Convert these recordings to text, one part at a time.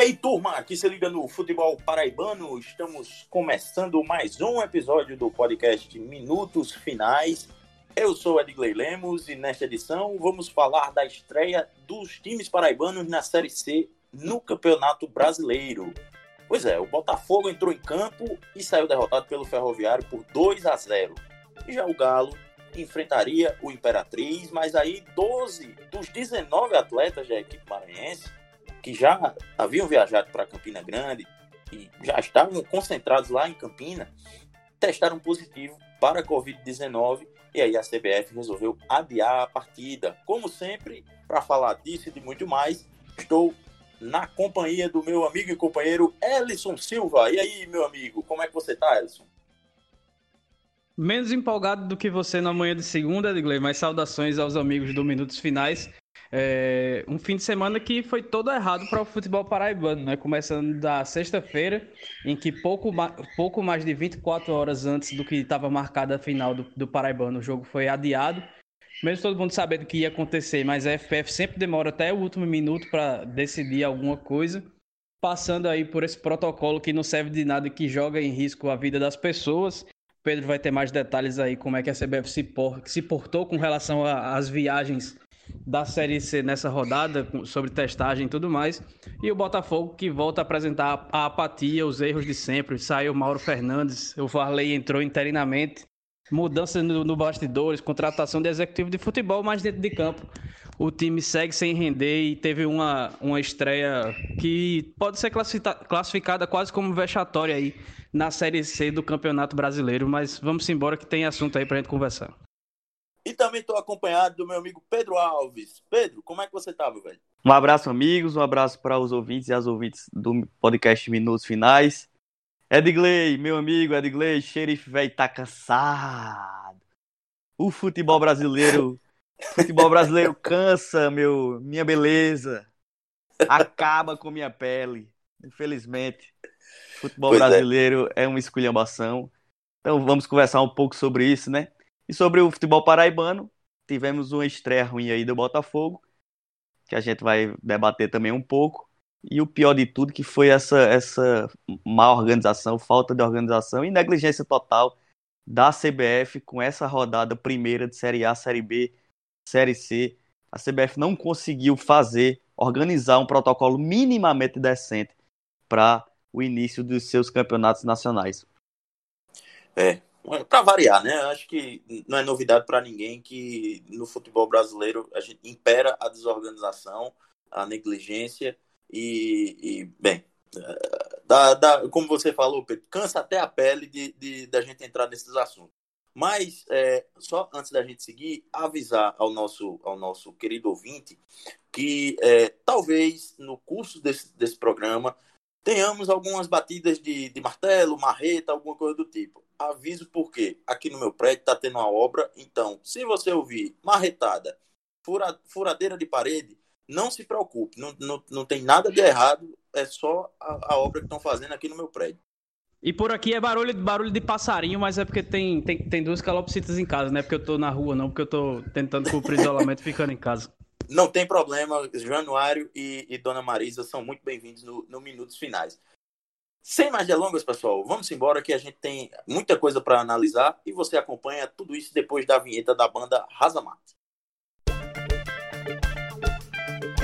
aí, turma, aqui se liga no futebol paraibano. Estamos começando mais um episódio do podcast Minutos Finais. Eu sou Edgley Lemos e nesta edição vamos falar da estreia dos times paraibanos na Série C no Campeonato Brasileiro. Pois é, o Botafogo entrou em campo e saiu derrotado pelo Ferroviário por 2 a 0. E já o Galo enfrentaria o Imperatriz, mas aí 12 dos 19 atletas da equipe maranhense que já haviam viajado para Campina Grande e já estavam concentrados lá em Campina, testaram positivo para a Covid-19 e aí a CBF resolveu adiar a partida. Como sempre, para falar disso e de muito mais, estou na companhia do meu amigo e companheiro Ellison Silva. E aí, meu amigo, como é que você tá, Ellison? Menos empolgado do que você na manhã de segunda, Edgley, mas saudações aos amigos do Minutos Finais. É, um fim de semana que foi todo errado para o futebol paraibano, né? Começando da sexta-feira, em que pouco, pouco mais de 24 horas antes do que estava marcada a final do, do Paraibano, o jogo foi adiado. Mesmo todo mundo sabendo que ia acontecer, mas a FPF sempre demora até o último minuto para decidir alguma coisa. Passando aí por esse protocolo que não serve de nada e que joga em risco a vida das pessoas. Pedro vai ter mais detalhes aí como é que a CBF se, por, se portou com relação às viagens da Série C nessa rodada, sobre testagem e tudo mais. E o Botafogo que volta a apresentar a apatia, os erros de sempre. Saiu Mauro Fernandes, o Varley entrou interinamente. Mudança no, no bastidores, contratação de executivo de futebol, mas dentro de campo o time segue sem render e teve uma, uma estreia que pode ser classificada quase como vexatória aí na Série C do Campeonato Brasileiro. Mas vamos embora que tem assunto aí pra gente conversar. E também estou acompanhado do meu amigo Pedro Alves. Pedro, como é que você tá, meu velho? Um abraço, amigos. Um abraço para os ouvintes e as ouvintes do podcast Minutos Finais. Edgley, meu amigo Edgley, xerife velho, tá cansado. O futebol brasileiro, futebol brasileiro cansa, meu, minha beleza. Acaba com minha pele. Infelizmente, futebol pois é. brasileiro é. é uma esculhambação. Então vamos conversar um pouco sobre isso, né? E sobre o futebol paraibano, tivemos uma estreia ruim aí do Botafogo, que a gente vai debater também um pouco. E o pior de tudo que foi essa, essa má organização, falta de organização e negligência total da CBF com essa rodada primeira de Série A, Série B, Série C. A CBF não conseguiu fazer, organizar um protocolo minimamente decente para o início dos seus campeonatos nacionais. É, para variar, né? Acho que não é novidade para ninguém que no futebol brasileiro a gente impera a desorganização, a negligência e, e bem, eh, como você falou, Pedro, cansa até a pele de, de da gente entrar nesses assuntos. Mas é, só antes da gente seguir, avisar ao nosso, ao nosso querido ouvinte que é, talvez no curso desse, desse programa tenhamos algumas batidas de, de martelo, marreta, alguma coisa do tipo aviso porque aqui no meu prédio está tendo uma obra, então se você ouvir marretada, fura, furadeira de parede, não se preocupe, não, não, não tem nada de errado, é só a, a obra que estão fazendo aqui no meu prédio. E por aqui é barulho, barulho de passarinho, mas é porque tem, tem, tem duas calopsitas em casa, não é porque eu tô na rua, não, porque eu tô tentando cumprir isolamento ficando em casa. Não tem problema, Januário e, e Dona Marisa são muito bem-vindos no, no Minutos Finais. Sem mais delongas, pessoal, vamos embora que a gente tem muita coisa para analisar e você acompanha tudo isso depois da vinheta da banda Razamate.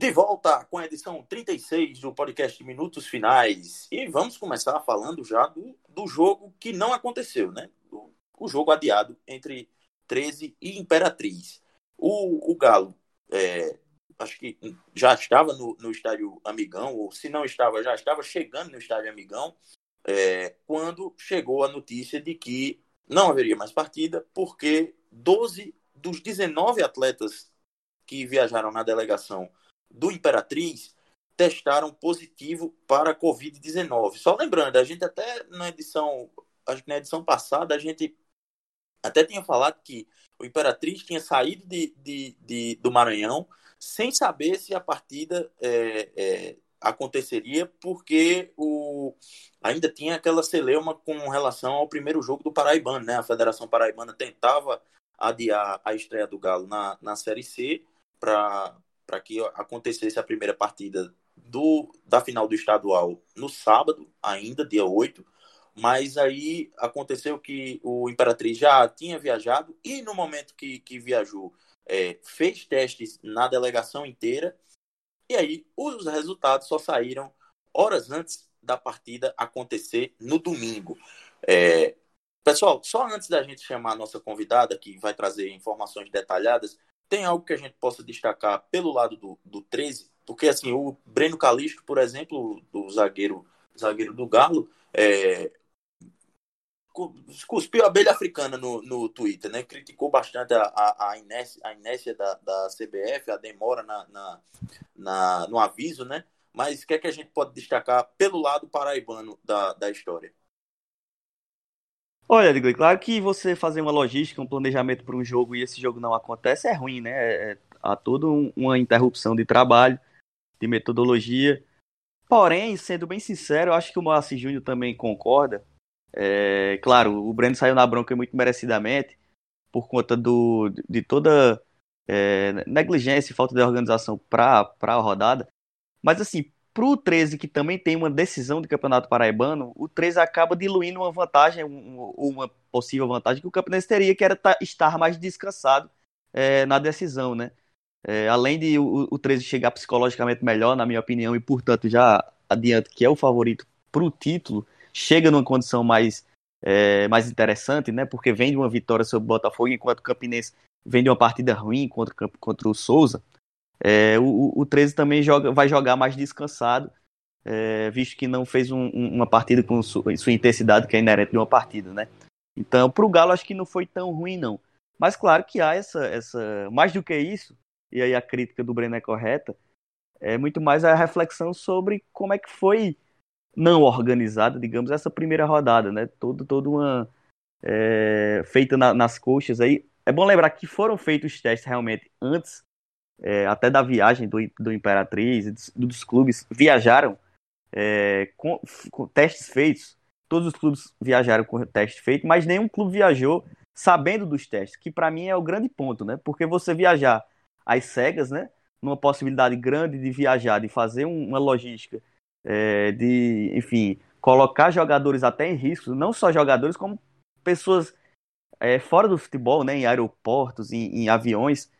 De volta com a edição 36 do podcast Minutos Finais. E vamos começar falando já do, do jogo que não aconteceu, né? O, o jogo adiado entre 13 e Imperatriz. O, o Galo, é, acho que já estava no, no estádio Amigão, ou se não estava, já estava chegando no estádio Amigão, é, quando chegou a notícia de que não haveria mais partida, porque 12 dos 19 atletas que viajaram na delegação do Imperatriz testaram positivo para a Covid-19. Só lembrando, a gente até na edição acho que na edição passada a gente até tinha falado que o Imperatriz tinha saído de, de, de do Maranhão sem saber se a partida é, é, aconteceria, porque o, ainda tinha aquela celeuma com relação ao primeiro jogo do Paraibano, né? A Federação Paraibana tentava adiar a estreia do Galo na, na Série C para que acontecesse a primeira partida do, da final do estadual no sábado, ainda, dia 8. Mas aí aconteceu que o Imperatriz já tinha viajado e no momento que, que viajou, é, fez testes na delegação inteira. E aí os resultados só saíram horas antes da partida acontecer no domingo. É, pessoal, só antes da gente chamar a nossa convidada, que vai trazer informações detalhadas, tem algo que a gente possa destacar pelo lado do, do 13? Porque assim, o Breno Calixto, por exemplo, do zagueiro, zagueiro do Galo, é, cuspiu a abelha africana no, no Twitter, né? Criticou bastante a, a, a, inércia, a inércia da, da CBF, a demora na, na, na, no aviso, né? Mas o que é que a gente pode destacar pelo lado paraibano da, da história? Olha, Digo, claro que você fazer uma logística, um planejamento para um jogo e esse jogo não acontece é ruim, né? É, é há toda uma interrupção de trabalho, de metodologia. Porém, sendo bem sincero, eu acho que o Moacir Júnior também concorda. É, claro, o Breno saiu na bronca muito merecidamente por conta do, de toda é, negligência e falta de organização para a rodada. Mas assim, para o 13, que também tem uma decisão do Campeonato Paraibano, o 13 acaba diluindo uma vantagem, uma possível vantagem que o Campinense teria, que era estar mais descansado é, na decisão, né? É, além de o, o 13 chegar psicologicamente melhor, na minha opinião, e portanto já adianto que é o favorito para o título, chega numa condição mais, é, mais interessante, né? Porque vem de uma vitória sobre o Botafogo, enquanto o Campinense vem de uma partida ruim contra, contra o Souza. É, o, o 13 também joga, vai jogar mais descansado, é, visto que não fez um, uma partida com sua, sua, intensidade que é inerente de uma partida, né? Então, para o Galo, acho que não foi tão ruim, não. Mas claro que há essa, essa. Mais do que isso, e aí a crítica do Breno é correta, é muito mais a reflexão sobre como é que foi não organizada, digamos, essa primeira rodada, né? Todo, todo uma. É, feita na, nas coxas aí. É bom lembrar que foram feitos os testes realmente antes é, até da viagem do, do Imperatriz, dos, dos clubes, viajaram é, com, com, testes feitos. Todos os clubes viajaram com teste feito, mas nenhum clube viajou sabendo dos testes, que para mim é o grande ponto, né? Porque você viajar às cegas, né? Numa possibilidade grande de viajar, de fazer uma logística, é, de, enfim, colocar jogadores até em risco, não só jogadores, como pessoas é, fora do futebol, né? Em aeroportos, em, em aviões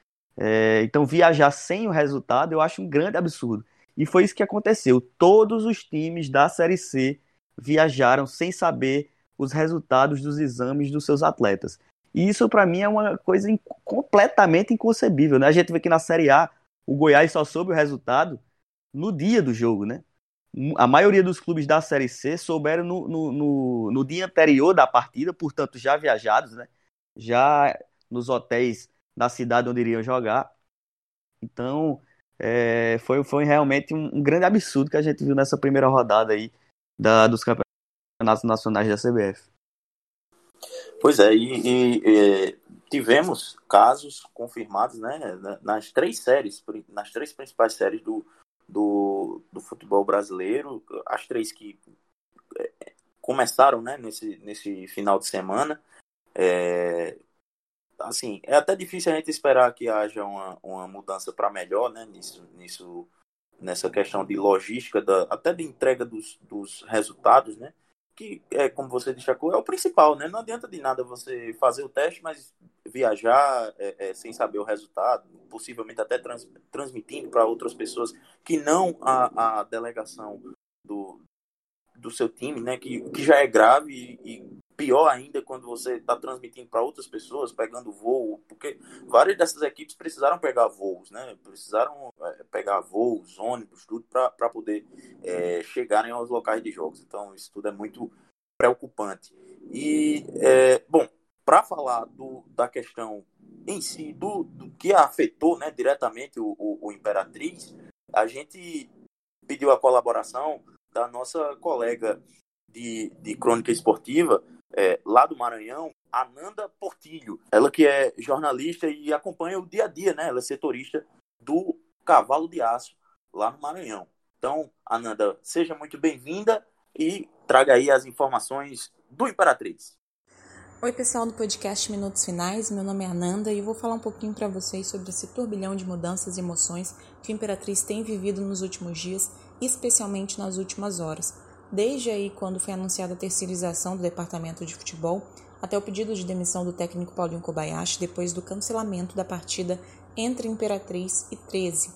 é, então, viajar sem o resultado eu acho um grande absurdo. E foi isso que aconteceu. Todos os times da Série C viajaram sem saber os resultados dos exames dos seus atletas. E isso, para mim, é uma coisa completamente inconcebível. Né? A gente vê que na Série A o Goiás só soube o resultado no dia do jogo. Né? A maioria dos clubes da Série C souberam no, no, no, no dia anterior da partida, portanto, já viajados, né? já nos hotéis da cidade onde iriam jogar. Então, é, foi, foi realmente um, um, grande absurdo que a gente viu nessa primeira rodada aí da, dos campeonatos nacionais da CBF. Pois é, e, e, e tivemos casos confirmados né, nas três séries, nas três principais séries do, do, do futebol brasileiro, as três que é, começaram né, nesse, nesse final de semana. É, assim, é até difícil a gente esperar que haja uma, uma mudança para melhor, né, nisso, nisso, nessa questão de logística, da, até de entrega dos, dos resultados, né, que é, como você destacou, é o principal, né, não adianta de nada você fazer o teste, mas viajar é, é, sem saber o resultado, possivelmente até trans, transmitindo para outras pessoas que não a, a delegação do, do seu time, né, que, que já é grave e, e pior ainda quando você está transmitindo para outras pessoas, pegando voo, porque várias dessas equipes precisaram pegar voos, né? Precisaram é, pegar voos, ônibus, tudo para poder é, chegarem aos locais de jogos. Então, isso tudo é muito preocupante. E, é, bom, para falar do, da questão em si, do, do que afetou né, diretamente o, o, o Imperatriz, a gente pediu a colaboração da nossa colega de, de crônica esportiva, é, lá do Maranhão, Ananda Portilho. Ela que é jornalista e acompanha o dia a dia, né? Ela é setorista do Cavalo de Aço lá no Maranhão. Então, Ananda, seja muito bem-vinda e traga aí as informações do Imperatriz. Oi, pessoal do podcast Minutos Finais. Meu nome é Ananda e eu vou falar um pouquinho para vocês sobre esse turbilhão de mudanças e emoções que o Imperatriz tem vivido nos últimos dias, especialmente nas últimas horas. Desde aí quando foi anunciada a terceirização do departamento de futebol, até o pedido de demissão do técnico Paulinho Kobayashi depois do cancelamento da partida entre Imperatriz e 13.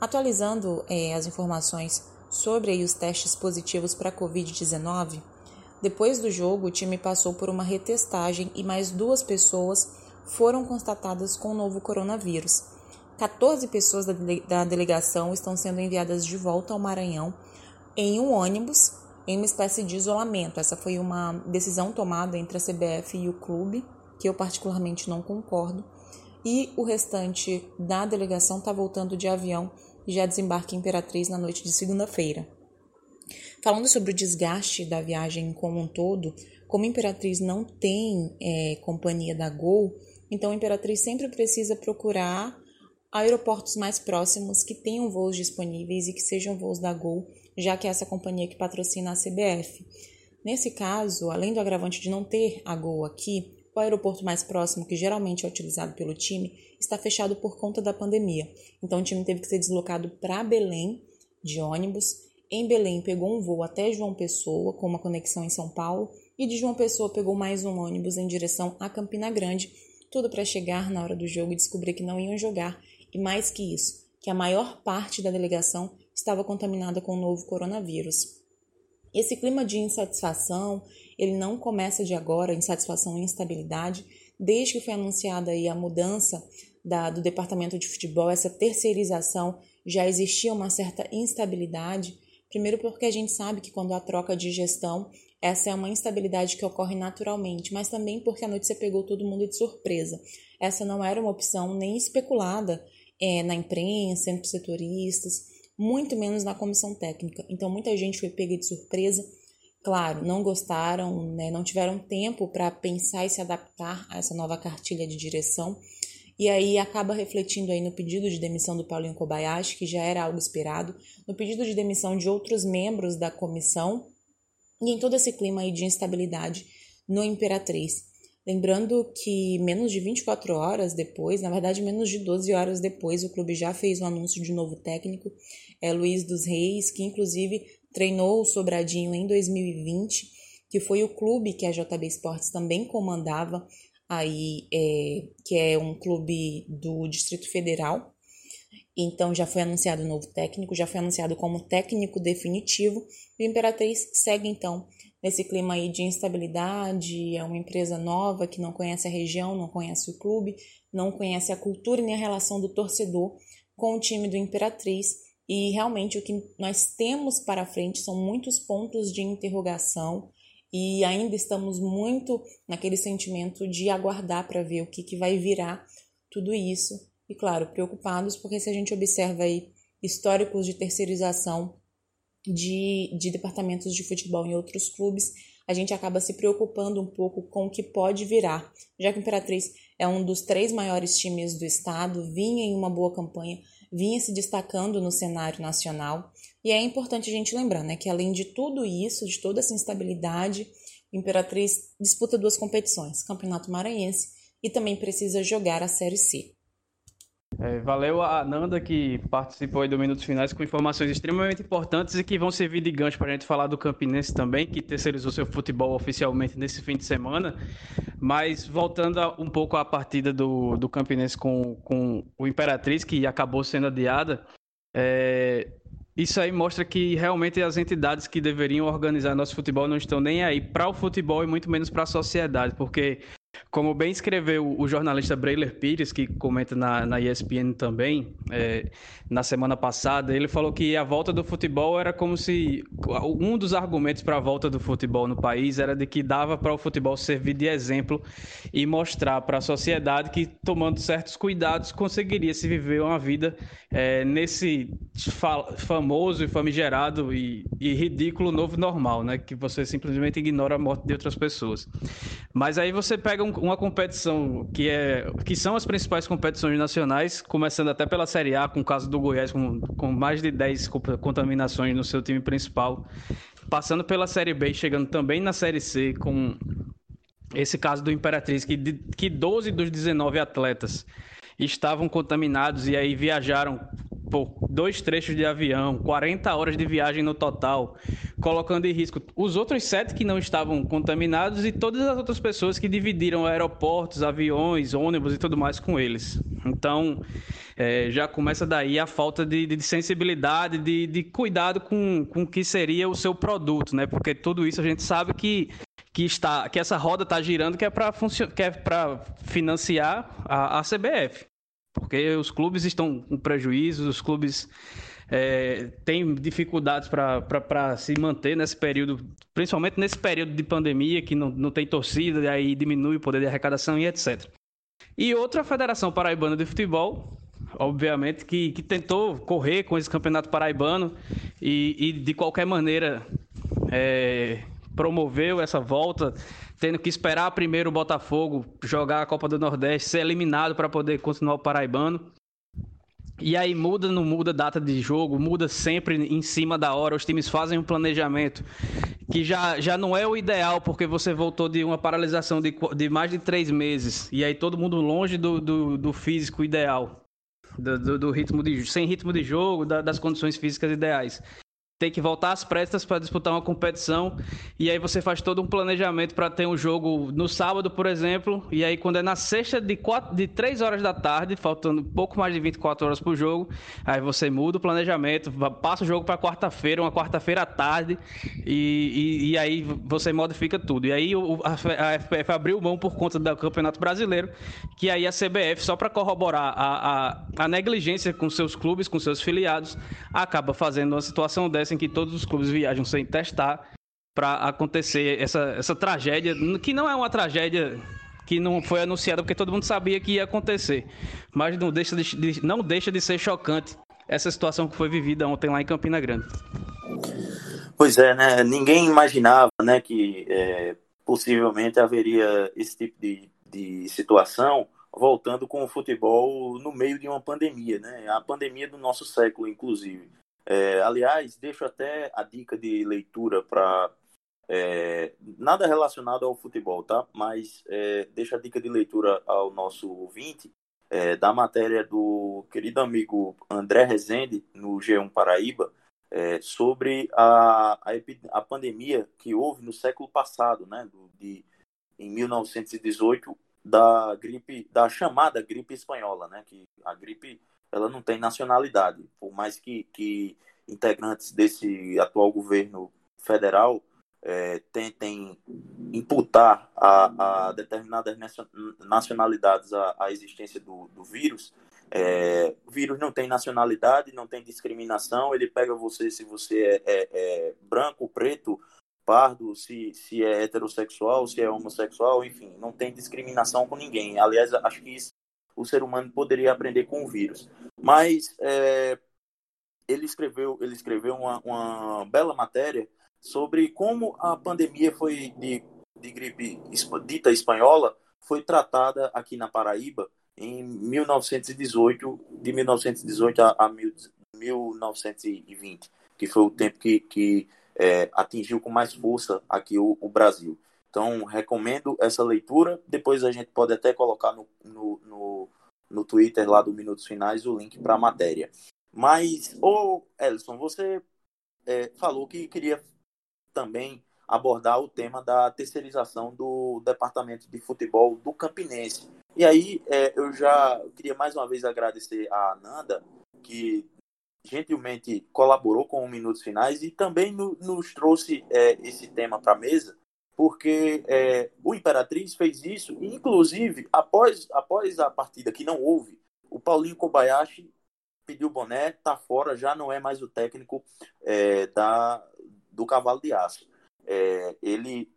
Atualizando eh, as informações sobre os testes positivos para a Covid-19, depois do jogo, o time passou por uma retestagem e mais duas pessoas foram constatadas com o novo coronavírus. 14 pessoas da, dele da delegação estão sendo enviadas de volta ao Maranhão em um ônibus, em uma espécie de isolamento. Essa foi uma decisão tomada entre a CBF e o clube, que eu particularmente não concordo. E o restante da delegação está voltando de avião e já desembarca em Imperatriz na noite de segunda-feira. Falando sobre o desgaste da viagem como um todo, como Imperatriz não tem é, companhia da Gol, então Imperatriz sempre precisa procurar aeroportos mais próximos que tenham voos disponíveis e que sejam voos da Gol, já que é essa companhia que patrocina a CBF. Nesse caso, além do agravante de não ter a Gol aqui, o aeroporto mais próximo, que geralmente é utilizado pelo time, está fechado por conta da pandemia. Então o time teve que ser deslocado para Belém de ônibus em Belém, pegou um voo até João Pessoa, com uma conexão em São Paulo, e de João Pessoa pegou mais um ônibus em direção a Campina Grande, tudo para chegar na hora do jogo e descobrir que não iam jogar, e mais que isso, que a maior parte da delegação estava contaminada com o novo coronavírus. Esse clima de insatisfação, ele não começa de agora, insatisfação e instabilidade, desde que foi anunciada aí a mudança da, do departamento de futebol, essa terceirização, já existia uma certa instabilidade Primeiro, porque a gente sabe que quando há troca de gestão, essa é uma instabilidade que ocorre naturalmente, mas também porque a notícia pegou todo mundo de surpresa. Essa não era uma opção nem especulada é, na imprensa, entre setoristas, muito menos na comissão técnica. Então, muita gente foi pega de surpresa. Claro, não gostaram, né, não tiveram tempo para pensar e se adaptar a essa nova cartilha de direção e aí acaba refletindo aí no pedido de demissão do Paulinho Kobayashi, que já era algo esperado, no pedido de demissão de outros membros da comissão e em todo esse clima aí de instabilidade no Imperatriz. Lembrando que menos de 24 horas depois, na verdade menos de 12 horas depois, o clube já fez o um anúncio de novo técnico, é Luiz dos Reis, que inclusive treinou o Sobradinho em 2020, que foi o clube que a JB Esportes também comandava aí é, que é um clube do Distrito Federal. Então já foi anunciado o novo técnico, já foi anunciado como técnico definitivo. E o Imperatriz segue então nesse clima aí de instabilidade, é uma empresa nova que não conhece a região, não conhece o clube, não conhece a cultura nem a relação do torcedor com o time do Imperatriz. E realmente o que nós temos para frente são muitos pontos de interrogação, e ainda estamos muito naquele sentimento de aguardar para ver o que, que vai virar tudo isso. E claro, preocupados porque se a gente observa aí históricos de terceirização de, de departamentos de futebol em outros clubes, a gente acaba se preocupando um pouco com o que pode virar, já que o Imperatriz é um dos três maiores times do estado, vinha em uma boa campanha, vinha se destacando no cenário nacional. E é importante a gente lembrar né, que, além de tudo isso, de toda essa instabilidade, o Imperatriz disputa duas competições, Campeonato Maranhense e também precisa jogar a Série C. É, valeu a Nanda que participou aí do Minutos Finais com informações extremamente importantes e que vão servir de gancho para a gente falar do Campinense também, que terceirizou seu futebol oficialmente nesse fim de semana. Mas voltando um pouco à partida do, do Campinense com, com o Imperatriz, que acabou sendo adiada, é, isso aí mostra que realmente as entidades que deveriam organizar nosso futebol não estão nem aí para o futebol e muito menos para a sociedade, porque como bem escreveu o jornalista Breiler Pires, que comenta na, na ESPN também, é, na semana passada, ele falou que a volta do futebol era como se. Um dos argumentos para a volta do futebol no país era de que dava para o futebol servir de exemplo e mostrar para a sociedade que, tomando certos cuidados, conseguiria se viver uma vida é, nesse famoso e famigerado e, e, ridículo novo normal, né? Que você simplesmente ignora a morte de outras pessoas. Mas aí você pega um, uma competição que é que são as principais competições nacionais, começando até pela Série A, com o caso do Goiás com, com mais de 10 contaminações no seu time principal, passando pela Série B, chegando também na Série C com esse caso do Imperatriz que que 12 dos 19 atletas estavam contaminados e aí viajaram por dois trechos de avião, 40 horas de viagem no total, colocando em risco os outros sete que não estavam contaminados e todas as outras pessoas que dividiram aeroportos, aviões, ônibus e tudo mais com eles. Então, é, já começa daí a falta de, de sensibilidade, de, de, cuidado com, com o que seria o seu produto, né? Porque tudo isso a gente sabe que que está que essa roda está girando que é para que é para financiar a, a CBF porque os clubes estão com prejuízos, os clubes é, têm dificuldades para se manter nesse período, principalmente nesse período de pandemia, que não, não tem torcida, e aí diminui o poder de arrecadação e etc. E outra Federação Paraibana de Futebol, obviamente, que, que tentou correr com esse campeonato paraibano e, e de qualquer maneira é, promoveu essa volta tendo que esperar primeiro o Botafogo jogar a Copa do Nordeste, ser eliminado para poder continuar o Paraibano. E aí muda, não muda data de jogo, muda sempre em cima da hora. Os times fazem um planejamento que já, já não é o ideal, porque você voltou de uma paralisação de, de mais de três meses. E aí todo mundo longe do, do, do físico ideal. Do, do, do, ritmo de sem ritmo de jogo, da, das condições físicas ideais tem que voltar às pressas para disputar uma competição. E aí você faz todo um planejamento para ter um jogo no sábado, por exemplo, e aí quando é na sexta de, quatro, de 3 horas da tarde, faltando pouco mais de 24 horas para o jogo, aí você muda o planejamento, passa o jogo para quarta-feira, uma quarta-feira à tarde e, e, e, aí você modifica tudo. E aí o, a, a, FPF abriu mão por conta do Campeonato Brasileiro, que aí a CBF, só para corroborar a, a, a negligência com seus clubes, com seus filiados, acaba fazendo uma situação dessa que todos os clubes viajam sem testar para acontecer essa, essa tragédia, que não é uma tragédia que não foi anunciada porque todo mundo sabia que ia acontecer, mas não deixa de, não deixa de ser chocante essa situação que foi vivida ontem lá em Campina Grande. Pois é, né? Ninguém imaginava, né, que é, possivelmente haveria esse tipo de, de situação voltando com o futebol no meio de uma pandemia, né? A pandemia do nosso século, inclusive. É, aliás, deixo até a dica de leitura para é, nada relacionado ao futebol, tá? Mas é, deixo a dica de leitura ao nosso ouvinte é, da matéria do querido amigo André Rezende no G1 Paraíba é, sobre a, a, a, pandemia que houve no século passado, né? De, em 1918 da gripe, da chamada gripe espanhola, né? Que a gripe ela não tem nacionalidade, por mais que, que integrantes desse atual governo federal é, tentem imputar a, a, determinadas nacionalidades a, existência do, do vírus. É, o vírus não tem nacionalidade, não tem discriminação, ele pega você se você é, é, é branco, preto, pardo, se, se é heterossexual, se é homossexual, enfim, não tem discriminação com ninguém. Aliás, acho que isso o ser humano poderia aprender com o vírus. Mas é, ele escreveu, ele escreveu uma, uma, bela matéria sobre como a pandemia foi de, de gripe dita espanhola foi tratada aqui na Paraíba em 1918, de 1918 a, a 1920, que foi o tempo que, que é, atingiu com mais força aqui o, o, Brasil. Então, recomendo essa leitura. Depois a gente pode até colocar no, no, no, no Twitter lá do Minutos Finais o link para a matéria. Mas, ô Elson, você é, falou que queria também abordar o tema da terceirização do departamento de futebol do Campinense. E aí é, eu já queria mais uma vez agradecer a Ananda, que gentilmente colaborou com o Minutos Finais e também no, nos trouxe é, esse tema para a mesa, porque é, o Imperatriz fez isso, e inclusive, após, após a partida que não houve, o Paulinho Kobayashi pediu o boné, tá fora, já não é mais o técnico é, da, do Cavalo de Aço. É, ele,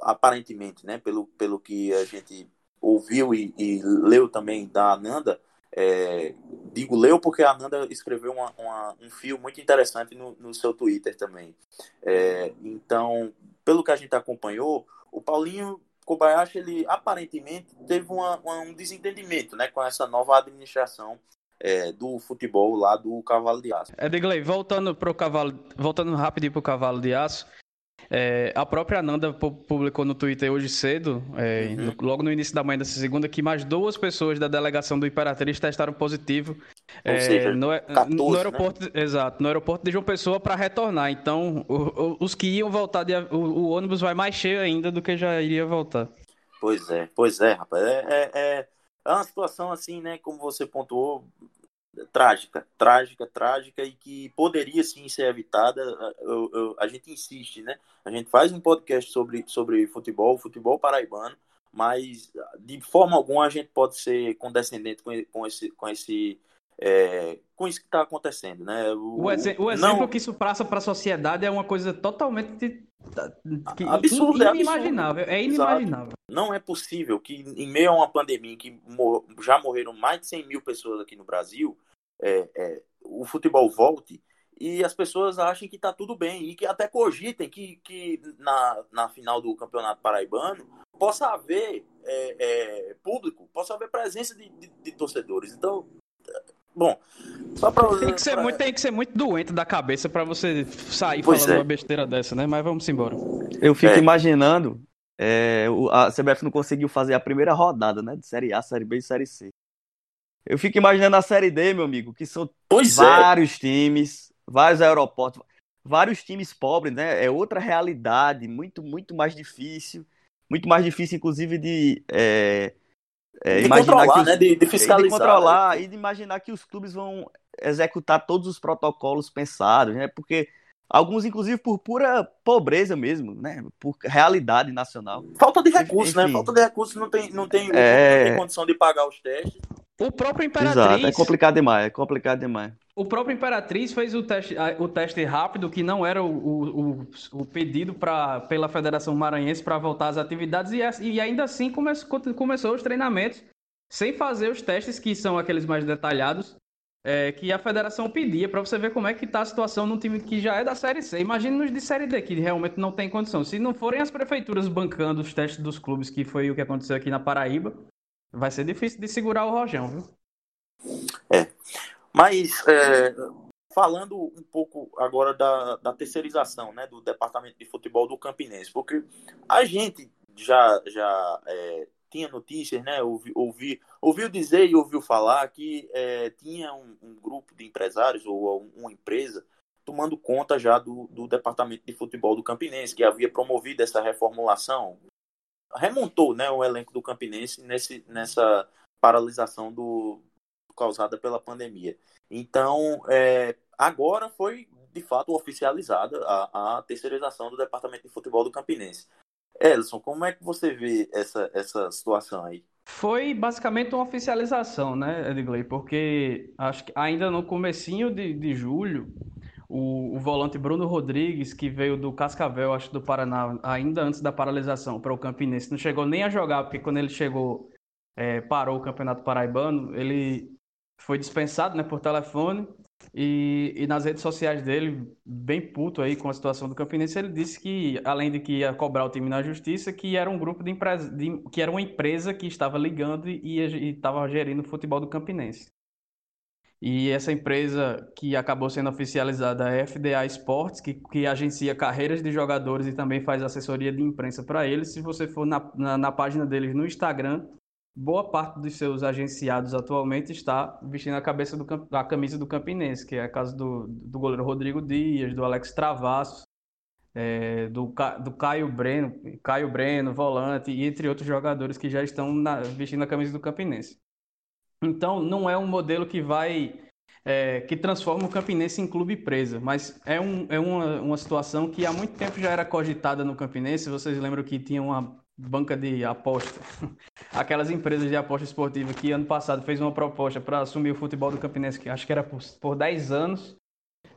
aparentemente, né, pelo, pelo que a gente ouviu e, e leu também da Ananda, é, digo leu porque a Nanda escreveu uma, uma, um fio muito interessante no, no seu Twitter também. É, então, pelo que a gente acompanhou, o Paulinho Kobayashi, ele aparentemente teve uma, uma, um desentendimento né, com essa nova administração é, do futebol lá do Cavalo de Aço. Edgley, voltando pro cavalo, voltando rapidinho Cavalo de Aço, é, a própria Nanda publicou no Twitter hoje cedo, é, uhum. logo no início da manhã dessa segunda, que mais duas pessoas da delegação do Imperatriz testaram positivo é, seja, no, 14, no, aeroporto, né? exato, no aeroporto de João Pessoa para retornar. Então, o, o, os que iam voltar, de, o, o, ônibus vai mais cheio ainda do que já iria voltar. Pois é, pois é, rapaz. É, é, é, é uma situação assim, né? Como você pontuou, trágica, trágica, trágica e que poderia sim ser evitada. Eu, eu, a gente insiste, né? A gente faz um podcast sobre, sobre futebol, futebol paraibano, mas de forma alguma a gente pode ser condescendente com, com esse, com esse é, com isso que está acontecendo, né? O, o, exe o exemplo não... que isso passa para a sociedade é uma coisa totalmente que, absurdo, é inimaginável, é, é inimaginável. Não é possível que em meio a uma pandemia em que mor já morreram mais de 100 mil pessoas aqui no Brasil, é, é, o futebol volte e as pessoas achem que está tudo bem e que até cogitem que, que na, na final do Campeonato Paraibano possa haver é, é, público, possa haver presença de, de, de torcedores. Então, Bom, só pra. Tem que ser, pra... muito, tem que ser muito doente da cabeça para você sair pois falando é. uma besteira dessa, né? Mas vamos embora. Eu fico é. imaginando. É, a CBF não conseguiu fazer a primeira rodada, né? De Série A, Série B e Série C. Eu fico imaginando a Série D, meu amigo, que são pois é. vários times, vários aeroportos, vários times pobres, né? É outra realidade, muito, muito mais difícil. Muito mais difícil, inclusive, de é, é, de controlar, os, né? De, de, fiscalizar. De controlar né? e de imaginar que os clubes vão executar todos os protocolos pensados, né? Porque alguns, inclusive, por pura pobreza mesmo, né? Por realidade nacional. Falta de recursos, né? Falta de recursos, não tem, não tem, é... não tem condição de pagar os testes. O próprio Imperatriz. Exato, é complicado demais, é complicado demais. O próprio Imperatriz fez o teste, o teste rápido, que não era o, o, o pedido pra, pela Federação Maranhense para voltar às atividades, e, e ainda assim come, começou os treinamentos sem fazer os testes, que são aqueles mais detalhados, é, que a federação pedia, para você ver como é que está a situação num time que já é da Série C. Imagina nos de Série D, que realmente não tem condição. Se não forem as prefeituras bancando os testes dos clubes, que foi o que aconteceu aqui na Paraíba, Vai ser difícil de segurar o Rojão, viu? É. Mas, é, falando um pouco agora da, da terceirização né, do departamento de futebol do Campinense, porque a gente já, já é, tinha notícias, né, ouvi, ouvi, ouviu dizer e ouviu falar que é, tinha um, um, grupo de empresários ou uma empresa tomando conta já do, do departamento de futebol do Campinense, que havia promovido essa reformulação, remontou né, o elenco do Campinense nesse, nessa paralisação do, causada pela pandemia. Então, é, agora foi de fato oficializada a, a terceirização do departamento de futebol do Campinense. Elson, como é que você vê essa, essa situação aí? Foi basicamente uma oficialização, né, Edgley? Porque acho que ainda no comecinho de, de julho, o, o, volante Bruno Rodrigues, que veio do Cascavel, acho do Paraná, ainda antes da paralisação para o Campinense, não chegou nem a jogar, porque quando ele chegou, é, parou o Campeonato Paraibano, ele foi dispensado né, por telefone e, e, nas redes sociais dele, bem puto aí com a situação do Campinense, ele disse que, além de que ia cobrar o time na justiça, que era um grupo de empresa, de, que era uma empresa que estava ligando e estava gerindo o futebol do Campinense. E essa empresa que acabou sendo oficializada é a FDA Sports, que, que agencia carreiras de jogadores e também faz assessoria de imprensa para eles. Se você for na, na, na, página deles no Instagram, boa parte dos seus agenciados atualmente está vestindo a, cabeça do, a camisa do Campinense, que é a casa do, do goleiro Rodrigo Dias, do Alex Travassos, é, do, do Caio Breno, Caio Breno, volante, e entre outros jogadores que já estão na, vestindo a camisa do Campinense. Então, não é um modelo que vai. É, que transforma o Campinense em clube presa, mas é, um, é uma, uma situação que há muito tempo já era cogitada no Campinense. Vocês lembram que tinha uma banca de aposta, aquelas empresas de aposta esportiva que ano passado fez uma proposta para assumir o futebol do Campinense, que acho que era por, por 10 anos,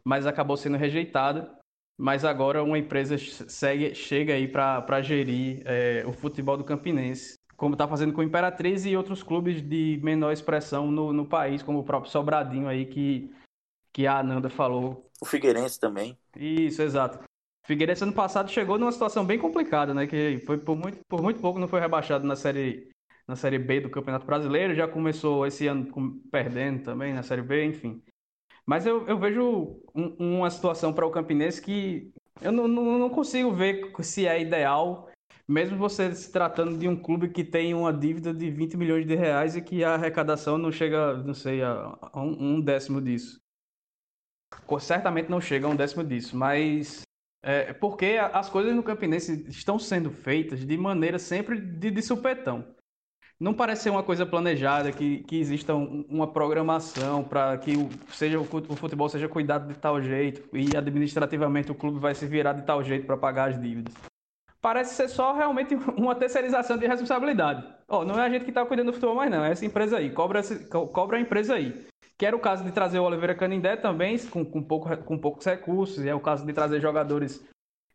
mas acabou sendo rejeitada. Mas agora uma empresa segue, chega aí para gerir é, o futebol do Campinense como está fazendo com o Imperatriz e outros clubes de menor expressão no, no país, como o próprio Sobradinho aí, que, que a Ananda falou. O Figueirense também. Isso, exato. Figueirense ano passado chegou numa situação bem complicada, né? Que foi por muito, por muito pouco não foi rebaixado na série, na série B do Campeonato Brasileiro, já começou esse ano perdendo também na série B, enfim. Mas eu, eu vejo um, uma situação para o Campinense que eu não, não, não consigo ver se é ideal mesmo você se tratando de um clube que tem uma dívida de 20 milhões de reais e que a arrecadação não chega, não sei, a, um, um, décimo disso. Certamente não chega a um décimo disso, mas é porque as coisas no Campinense estão sendo feitas de maneira sempre de, de supetão. Não parece ser uma coisa planejada, que, que exista um, uma programação para que o, seja, o futebol seja cuidado de tal jeito e administrativamente o clube vai se virar de tal jeito para pagar as dívidas parece ser só realmente uma terceirização de responsabilidade. Oh, não é a gente que está cuidando do futebol mais não, é essa empresa aí, cobra, cobra a empresa aí. Que era o caso de trazer o Oliveira Canindé também, com, com, pouco, com poucos recursos, e é o caso de trazer jogadores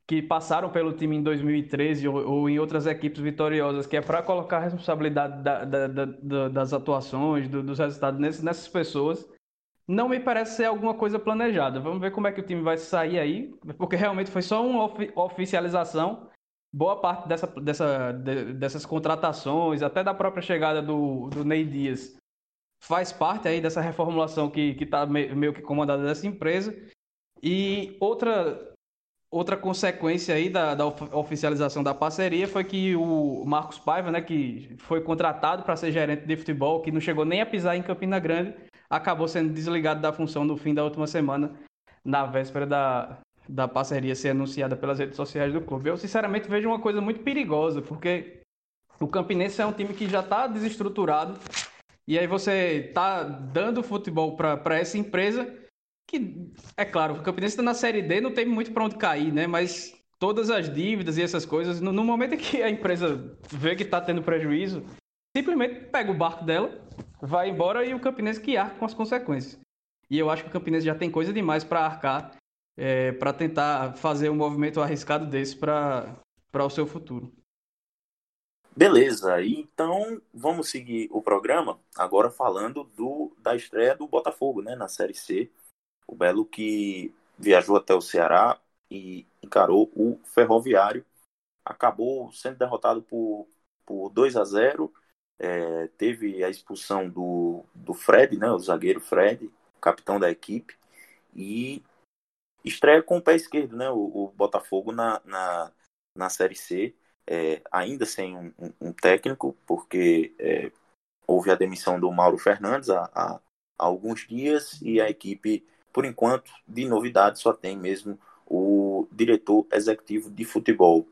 que passaram pelo time em 2013 ou, ou em outras equipes vitoriosas, que é para colocar a responsabilidade da, da, da, das atuações, do, dos resultados nessas, nessas pessoas. Não me parece ser alguma coisa planejada. Vamos ver como é que o time vai sair aí, porque realmente foi só uma oficialização boa parte dessa, dessa, dessas contratações, até da própria chegada do, do Ney Dias, faz parte aí dessa reformulação que está meio que comandada dessa empresa. E outra, outra consequência aí da, da oficialização da parceria foi que o Marcos Paiva, né, que foi contratado para ser gerente de futebol, que não chegou nem a pisar em Campina Grande, acabou sendo desligado da função no fim da última semana, na véspera da, da parceria ser anunciada pelas redes sociais do clube. Eu, sinceramente, vejo uma coisa muito perigosa, porque o Campinense é um time que já está desestruturado, e aí você está dando futebol para essa empresa, que, é claro, o Campinense está na Série D, não tem muito para onde cair, né? Mas todas as dívidas e essas coisas, no, no momento em que a empresa vê que está tendo prejuízo, simplesmente pega o barco dela, vai embora e o Campinense que arca com as consequências. E eu acho que o Campinense já tem coisa demais para arcar é, para tentar fazer um movimento arriscado desse para o seu futuro. Beleza, então vamos seguir o programa agora falando do, da estreia do Botafogo né, na Série C. O Belo que viajou até o Ceará e encarou o Ferroviário. Acabou sendo derrotado por, por 2 a 0. É, teve a expulsão do, do Fred, né, o zagueiro Fred, capitão da equipe. E estreia com o pé esquerdo, né? O, o Botafogo na, na, na Série C, é, ainda sem um, um, técnico, porque é, houve a demissão do Mauro Fernandes há, há, há, alguns dias e a equipe, por enquanto, de novidade, só tem mesmo o diretor executivo de futebol.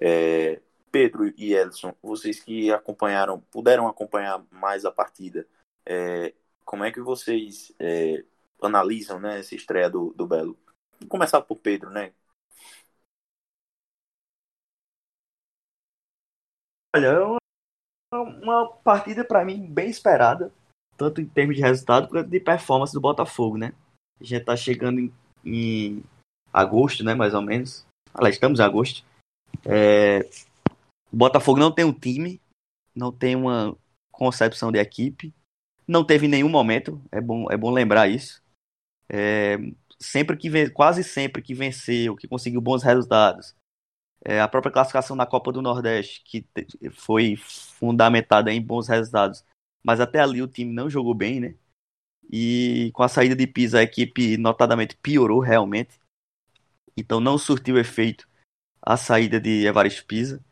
É, Pedro e Edson, vocês que acompanharam, puderam acompanhar mais a partida, é, como é que vocês é, analisam né, essa estreia do, do Belo? Vou começar por Pedro, né? Olha, é uma, uma partida para mim bem esperada, tanto em termos de resultado quanto de performance do Botafogo, né? A gente tá chegando em, em agosto, né, mais ou menos. Olha, estamos em agosto. É... O Botafogo não tem um time, não tem uma concepção de equipe, não teve nenhum momento, é bom, é bom lembrar isso. É, sempre que quase sempre que venceu, que conseguiu bons resultados, é, a própria classificação na Copa do Nordeste, que foi fundamentada em bons resultados, mas até ali o time não jogou bem, né? E com a saída de Pisa, a equipe notadamente piorou realmente. Então não surtiu efeito a saída de Evaristo Pisa.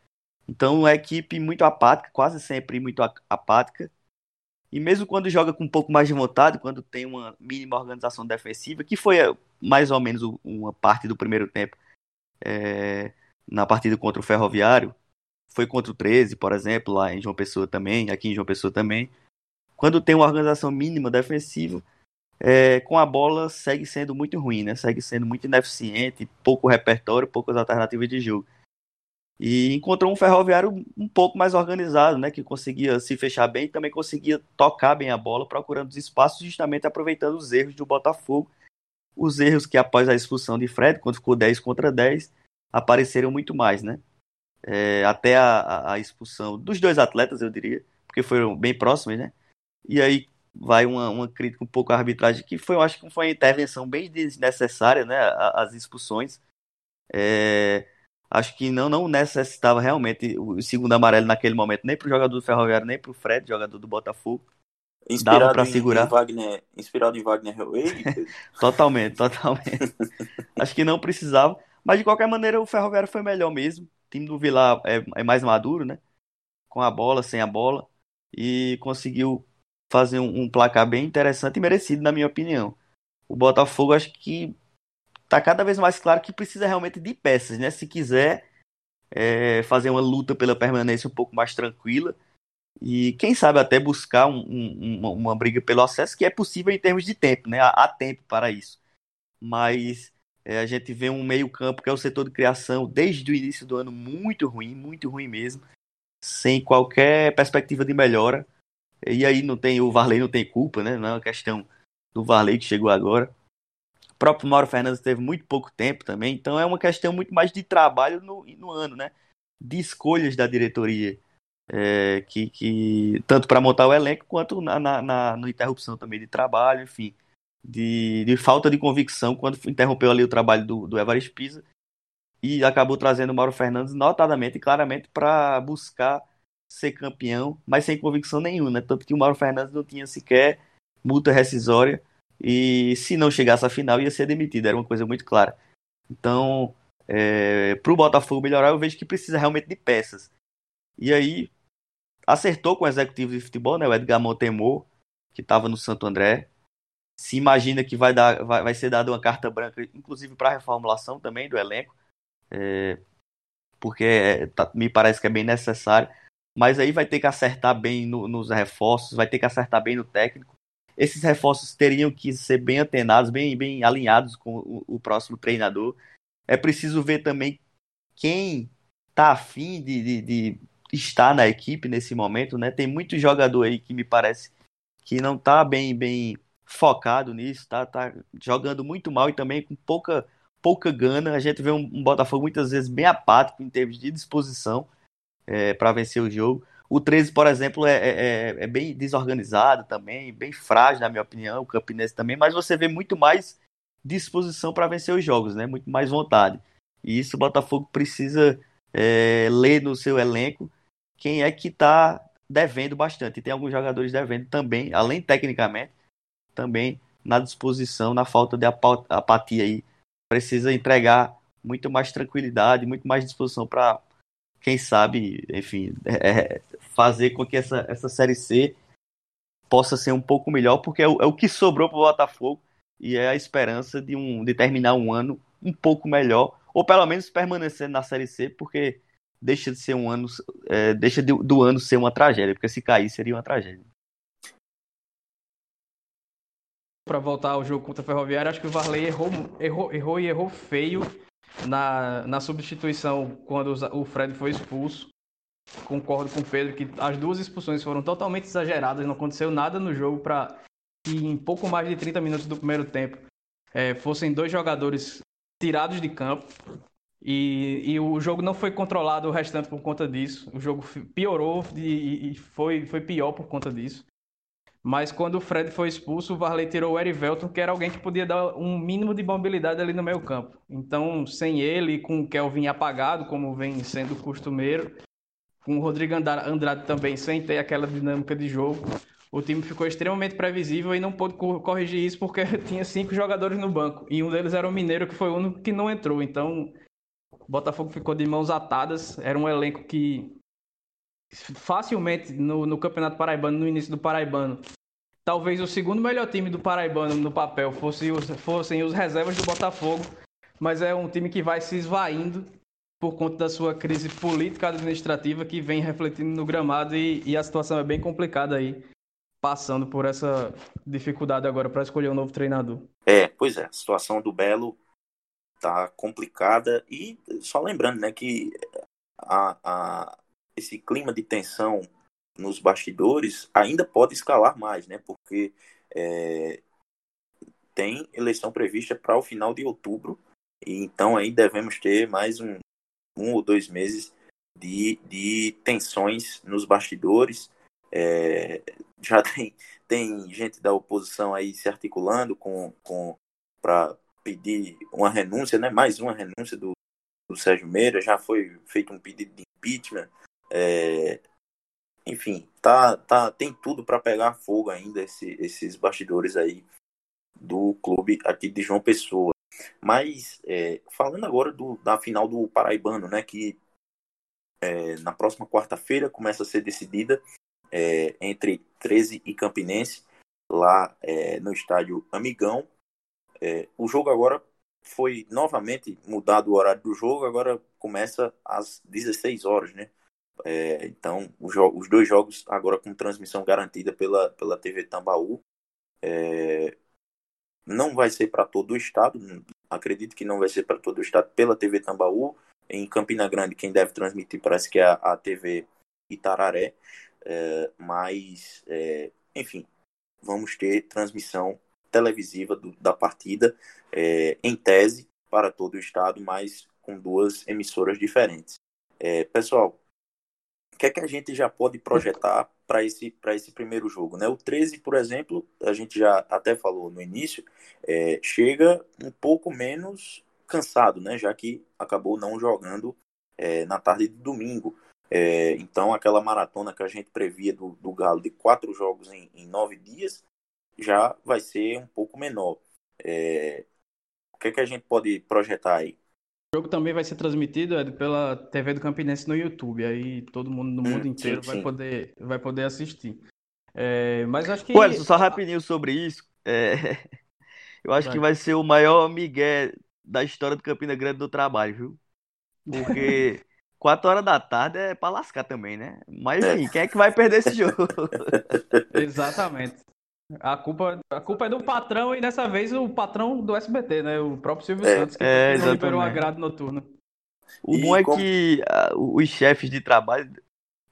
Então é uma equipe muito apática, quase sempre muito apática. E mesmo quando joga com um pouco mais de vontade, quando tem uma mínima organização defensiva, que foi eh, mais ou menos uma parte do primeiro tempo é, na partida contra o Ferroviário, foi contra o 13, por exemplo, lá em João Pessoa também, aqui em João Pessoa também. Quando tem uma organização mínima defensiva, é, com a bola segue sendo muito ruim, né? Segue sendo muito ineficiente, pouco repertório, poucas alternativas de jogo. E encontrou um ferroviário um pouco mais organizado, né? Que conseguia se fechar bem e também conseguia tocar bem a bola, procurando os espaços, justamente aproveitando os erros do Botafogo. Os erros que após a expulsão de Fred, quando ficou 10 contra 10, apareceram muito mais, né? é, até a, a, expulsão dos dois atletas, eu diria, porque foram bem próximos, né? E aí vai uma, uma crítica um pouco à arbitragem, que foi, eu acho que foi uma intervenção bem desnecessária, né? As expulsões. É, acho que não, não necessitava realmente o segundo amarelo naquele momento, nem para o jogador do Ferroviário, nem para o Fred, jogador do Botafogo. Inspirado Dava para segurar. Em Wagner, inspirado em Wagner totalmente, totalmente. acho que não precisava. Mas de qualquer maneira, o Ferroviário foi melhor mesmo. O time do Vila é, é mais maduro, né? Com a bola, sem a bola. E conseguiu fazer um, um placar bem interessante e merecido, na minha opinião. O Botafogo, acho que tá cada vez mais claro que precisa realmente de peças, né? Se quiser é, fazer uma luta pela permanência um pouco mais tranquila e quem sabe até buscar um, um, uma, uma, briga pelo acesso, que é possível em termos de tempo, né? Há, há tempo para isso. Mas é, a gente vê um meio campo que é o setor de criação desde o início do ano muito ruim, muito ruim mesmo, sem qualquer perspectiva de melhora. E aí não tem o Varley não tem culpa, né? Não é uma questão do Varley que chegou agora. O próprio Mauro Fernandes teve muito pouco tempo também, então é uma questão muito mais de trabalho no, no ano, né? De escolhas da diretoria, é, que, que tanto para montar o elenco quanto na, na, na, na, interrupção também de trabalho, enfim, de, de falta de convicção quando interrompeu ali o trabalho do, do Evaristo Pisa e acabou trazendo o Mauro Fernandes notadamente e claramente para buscar ser campeão, mas sem convicção nenhuma, né? Tanto que o Mauro Fernandes não tinha sequer multa rescisória e se não chegasse à final ia ser demitido, era uma coisa muito clara. Então, é, para o Botafogo melhorar, eu vejo que precisa realmente de peças. E aí, acertou com o executivo de futebol, né, o Edgar Montemor, que estava no Santo André. Se imagina que vai, dar, vai, vai ser dada uma carta branca, inclusive para a reformulação também do elenco, é, porque é, tá, me parece que é bem necessário. Mas aí vai ter que acertar bem no, nos reforços, vai ter que acertar bem no técnico esses reforços teriam que ser bem antenados, bem, bem alinhados com o, o próximo treinador. É preciso ver também quem está afim de, de, de, estar na equipe nesse momento, né? Tem muito jogador aí que me parece que não está bem, bem focado nisso, tá, tá jogando muito mal e também com pouca, pouca gana. A gente vê um, um Botafogo muitas vezes bem apático em termos de disposição é, para vencer o jogo. O 13, por exemplo, é, é, é, é, bem desorganizado também, bem frágil, na minha opinião, o Campinense também, mas você vê muito mais disposição para vencer os jogos, né? Muito mais vontade. E isso o Botafogo precisa é, ler no seu elenco quem é que está devendo bastante. E tem alguns jogadores devendo também, além tecnicamente, também na disposição, na falta de apatia aí. Precisa entregar muito mais tranquilidade, muito mais disposição para quem sabe, enfim, é, é, fazer com que essa, essa Série C possa ser um pouco melhor, porque é o, é o que sobrou para o Botafogo e é a esperança de, um, de terminar um ano um pouco melhor, ou pelo menos permanecer na Série C, porque deixa de ser um ano, é, deixa de, do ano ser uma tragédia, porque se cair seria uma tragédia. Para voltar ao jogo contra o Ferroviário, acho que o Varley errou, errou, errou e errou feio na, na substituição quando o Fred foi expulso. Concordo com o Pedro que as duas expulsões foram totalmente exageradas, não aconteceu nada no jogo para que em pouco mais de 30 minutos do primeiro tempo é, fossem dois jogadores tirados de campo. E, e, o jogo não foi controlado o restante por conta disso. O jogo piorou e, e foi, foi pior por conta disso. Mas quando o Fred foi expulso, o Varley tirou o Erivelton, que era alguém que podia dar um mínimo de mobilidade ali no meio campo. Então, sem ele, com o Kelvin apagado, como vem sendo costumeiro, com o Rodrigo Andrade também sem ter aquela dinâmica de jogo, o time ficou extremamente previsível e não pôde corrigir isso porque tinha cinco jogadores no banco. E um deles era o Mineiro, que foi o único que não entrou. Então, o Botafogo ficou de mãos atadas. Era um elenco que facilmente no, no Campeonato Paraibano, no início do Paraibano, talvez o segundo melhor time do Paraibano no papel fosse os, fossem os reservas do Botafogo, mas é um time que vai se esvaindo por conta da sua crise política administrativa que vem refletindo no gramado e, e a situação é bem complicada aí, passando por essa dificuldade agora para escolher um novo treinador. É, pois é, a situação do Belo tá complicada e só lembrando, né, que a, a, esse clima de tensão nos bastidores ainda pode escalar mais, né? Porque é, tem eleição prevista para o final de outubro e então aí devemos ter mais um, um ou dois meses de, de tensões nos bastidores. É, já tem, tem gente da oposição aí se articulando com, com para pedir uma renúncia, né? mais uma renúncia do, do Sérgio Meira, já foi feito um pedido de impeachment. É, enfim, tá, tá, tem tudo para pegar fogo ainda esse, esses bastidores aí do clube aqui de João Pessoa. Mas é, falando agora do, da final do Paraibano, né, que é, na próxima quarta-feira começa a ser decidida é, entre 13 e Campinense, lá é, no estádio Amigão. É, o jogo agora foi novamente mudado o horário do jogo, agora começa às 16 horas, né? É, então, os, dois jogos agora com transmissão garantida pela, pela TV Tambaú. É, não vai ser para todo o estado, acredito que não vai ser para todo o estado pela TV Tambaú. Em Campina Grande, quem deve transmitir parece que é a, a TV Itararé. É, mas, é, enfim, vamos ter transmissão televisiva do, da partida, é, em tese, para todo o estado, mas com duas emissoras diferentes. É, pessoal, o que é que a gente já pode projetar para esse, esse primeiro jogo? Né? O 13, por exemplo, a gente já até falou no início, é, chega um pouco menos cansado, né? já que acabou não jogando é, na tarde de domingo. É, então, aquela maratona que a gente previa do, do Galo de quatro jogos em, em nove dias já vai ser um pouco menor. É, o que, é que a gente pode projetar aí? O jogo também vai ser transmitido Ed, pela TV do Campinense no YouTube. Aí todo mundo no mundo hum, inteiro sim, vai, sim. Poder, vai poder assistir. É, mas acho que. Ué, só rapidinho sobre isso. É... Eu acho vai. que vai ser o maior migué da história do Campina Grande do trabalho, viu? Porque 4 horas da tarde é pra lascar também, né? Mas enfim, quem é que vai perder esse jogo? Exatamente. A culpa, a culpa é do patrão e dessa vez o patrão do SBT, né? O próprio Silvio é, Santos, que é, não liberou a grade noturna. O e bom é como... que uh, os chefes de trabalho,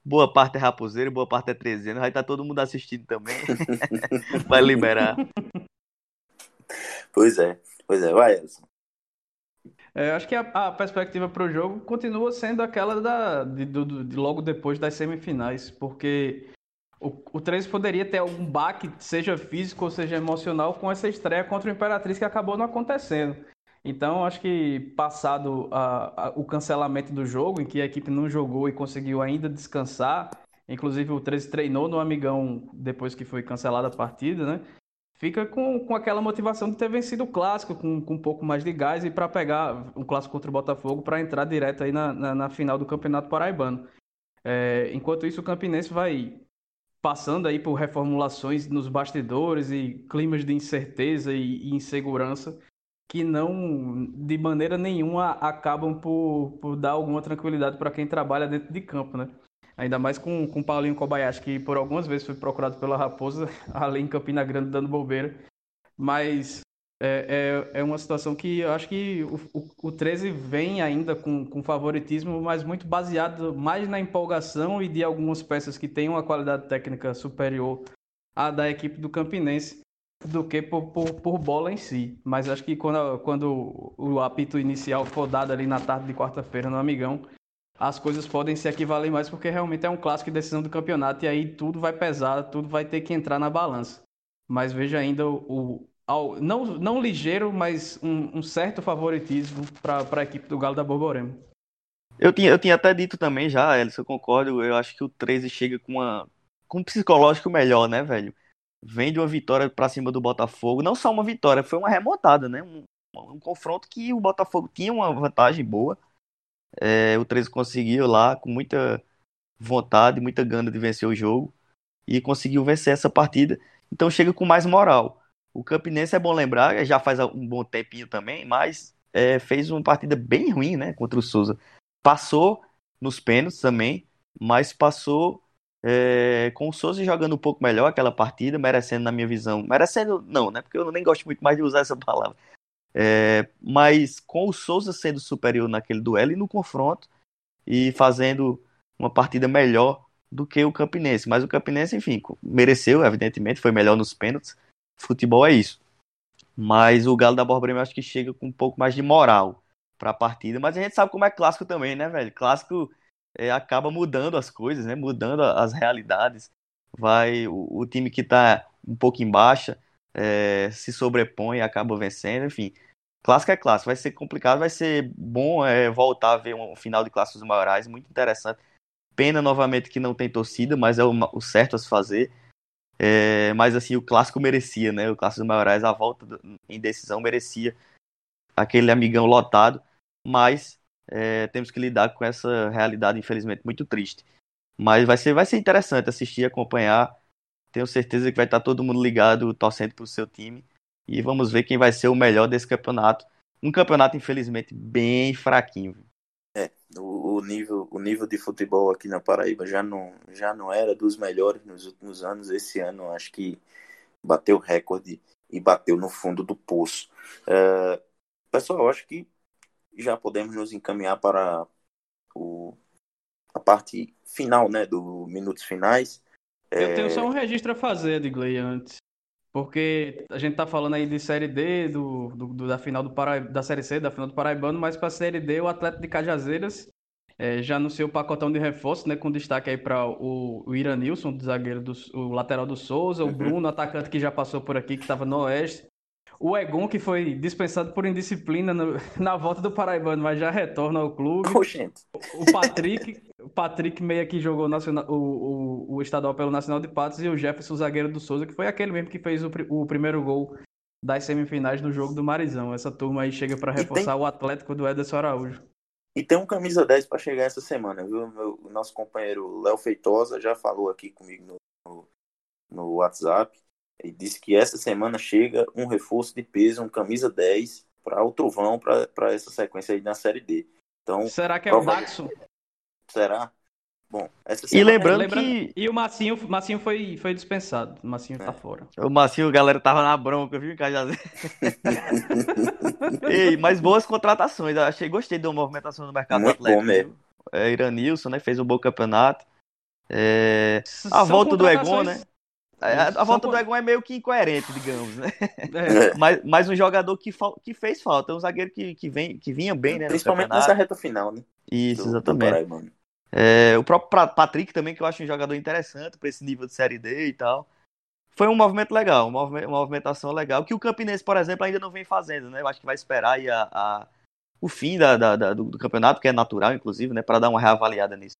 boa parte é raposeiro, boa parte é trezeiro, vai estar tá todo mundo assistindo também. vai liberar. Pois é, pois é, vai, Elson. É, acho que a, a perspectiva para o jogo continua sendo aquela da, de, de, de, logo depois das semifinais, porque o, o 13 poderia ter algum baque, seja físico ou seja emocional, com essa estreia contra o Imperatriz que acabou não acontecendo. Então, acho que passado a, a, o cancelamento do jogo, em que a equipe não jogou e conseguiu ainda descansar, inclusive o 13 treinou no Amigão depois que foi cancelada a partida, né? Fica com, com aquela motivação de ter vencido o clássico, com, com um pouco mais de gás e para pegar um clássico contra o Botafogo para entrar direto aí na, na, na, final do Campeonato Paraibano. É, enquanto isso, o Campinense vai passando aí por reformulações nos bastidores e climas de incerteza e, insegurança que não, de maneira nenhuma, acabam por, por dar alguma tranquilidade para quem trabalha dentro de campo, né? Ainda mais com, com o Paulinho Kobayashi, que por algumas vezes foi procurado pela Raposa, ali em Campina Grande, dando bobeira. Mas é, é, é uma situação que eu acho que o, o, o 13 vem ainda com, com favoritismo, mas muito baseado mais na empolgação e de algumas peças que têm uma qualidade técnica superior à da equipe do Campinense do que por, por, por bola em si. Mas acho que quando, quando o apito inicial for dado ali na tarde de quarta-feira no Amigão, as coisas podem se equivaler mais porque realmente é um clássico de decisão do campeonato e aí tudo vai pesar, tudo vai ter que entrar na balança. Mas veja ainda o, ao, não, não ligeiro, mas um, um certo favoritismo para a equipe do Galo da Borborema. Eu tinha, eu tinha até dito também já, Elson, eu concordo. Eu acho que o 13 chega com, uma, com um psicológico melhor, né, velho? Vem de uma vitória para cima do Botafogo. Não só uma vitória, foi uma remontada, né? Um, um confronto que o Botafogo tinha uma vantagem boa. É, o 13 conseguiu lá, com muita vontade, muita gana de vencer o jogo. E conseguiu vencer essa partida. Então chega com mais moral. O Campinense é bom lembrar, já faz um bom tempinho também, mas é, fez uma partida bem ruim, né, contra o Souza. Passou nos pênaltis também, mas passou é, com o Souza jogando um pouco melhor aquela partida, merecendo, na minha visão, merecendo não, né, porque eu nem gosto muito mais de usar essa palavra, é, mas com o Souza sendo superior naquele duelo e no confronto e fazendo uma partida melhor do que o Campinense. Mas o Campinense, enfim, mereceu, evidentemente, foi melhor nos pênaltis futebol é isso. Mas o Galo da Borborema acho que chega com um pouco mais de moral para a partida. Mas a gente sabe como é clássico também, né, velho? Clássico é, acaba mudando as coisas, né? Mudando as realidades. Vai o, o time que está um pouco em baixa é, se sobrepõe acaba vencendo, enfim. Clássico é clássico, vai ser complicado, vai ser bom é, voltar a ver um final de clássicos maiorais, muito interessante. Pena novamente que não tem torcida, mas é o, o certo a se fazer. É, mas assim, o clássico merecia, né? O clássico dos maiorais, a volta do, em decisão merecia aquele amigão lotado, mas é, temos que lidar com essa realidade, infelizmente, muito triste. Mas vai ser, vai ser interessante assistir, acompanhar. Tenho certeza que vai estar todo mundo ligado, torcendo para o seu time. E vamos ver quem vai ser o melhor desse campeonato. Um campeonato, infelizmente, bem fraquinho. É, o, nível, o nível de futebol aqui na Paraíba já não, já não era dos melhores nos últimos anos. Esse ano acho que bateu recorde e bateu no fundo do poço. É, pessoal, acho que já podemos nos encaminhar para o, a parte final, né, do minutos finais. Eu é... tenho só um registro a fazer, Edgley, antes. Porque a gente tá falando aí de Série D, do, do, da final do Paraíba, da Série C, da final do Paraibano, mas para a Série D, o Atlético de Cajazeiras é, já anunciou o pacotão de reforço, né? Com destaque aí para o, o Iranilson, do zagueiro do o lateral do Souza, uhum. o Bruno, atacante que já passou por aqui, que estava no Oeste. O Egon, que foi dispensado por indisciplina no, na volta do Paraibano, mas já retorna ao clube. Oxente. O Patrick, o Patrick Meia que jogou nacional, o, o, o, estadual pelo Nacional de Patos e o Jefferson zagueiro do Souza, que foi aquele mesmo que fez o, o primeiro gol das semifinais no jogo do Marizão. Essa turma aí chega para reforçar tem... o Atlético do Ederson Araújo. E tem um camisa 10 para chegar essa semana, viu? Meu, o nosso companheiro Léo Feitosa já falou aqui comigo no, no, no WhatsApp e disse que essa semana chega um reforço de peso, um camisa 10 para o Trovão para essa sequência aí na Série D. Então, Será que é o Daxon? Será? Bom, essa E lembrando, lembrando que. E o Massinho, Massinho foi, foi dispensado. O Massinho tá é. tá fora. O Massinho, galera, tava na bronca, viu, Cajazeiras? Ei, mas boas contratações. Achei, gostei da movimentação no mercado Muito Atlético. Bom mesmo. É, Iranilson, né? Fez um bom campeonato. É... A volta do Egon, né? É, a, a volta do Egon é meio que incoerente, digamos, né? É. mas, mas um jogador que, que fez falta, um zagueiro que, que, vem, que vinha bem, né? Principalmente nessa reta final, né? Isso, do, exatamente. Do é, o próprio Patrick também, que eu acho um jogador interessante para esse nível de Série D e tal. Foi um movimento legal, uma movimentação legal, que o Campinense, por exemplo, ainda não vem fazendo, né? Eu acho que vai esperar a, a o fim da, da, da do, do, campeonato, que é natural, inclusive, né? Para dar uma reavaliada nisso.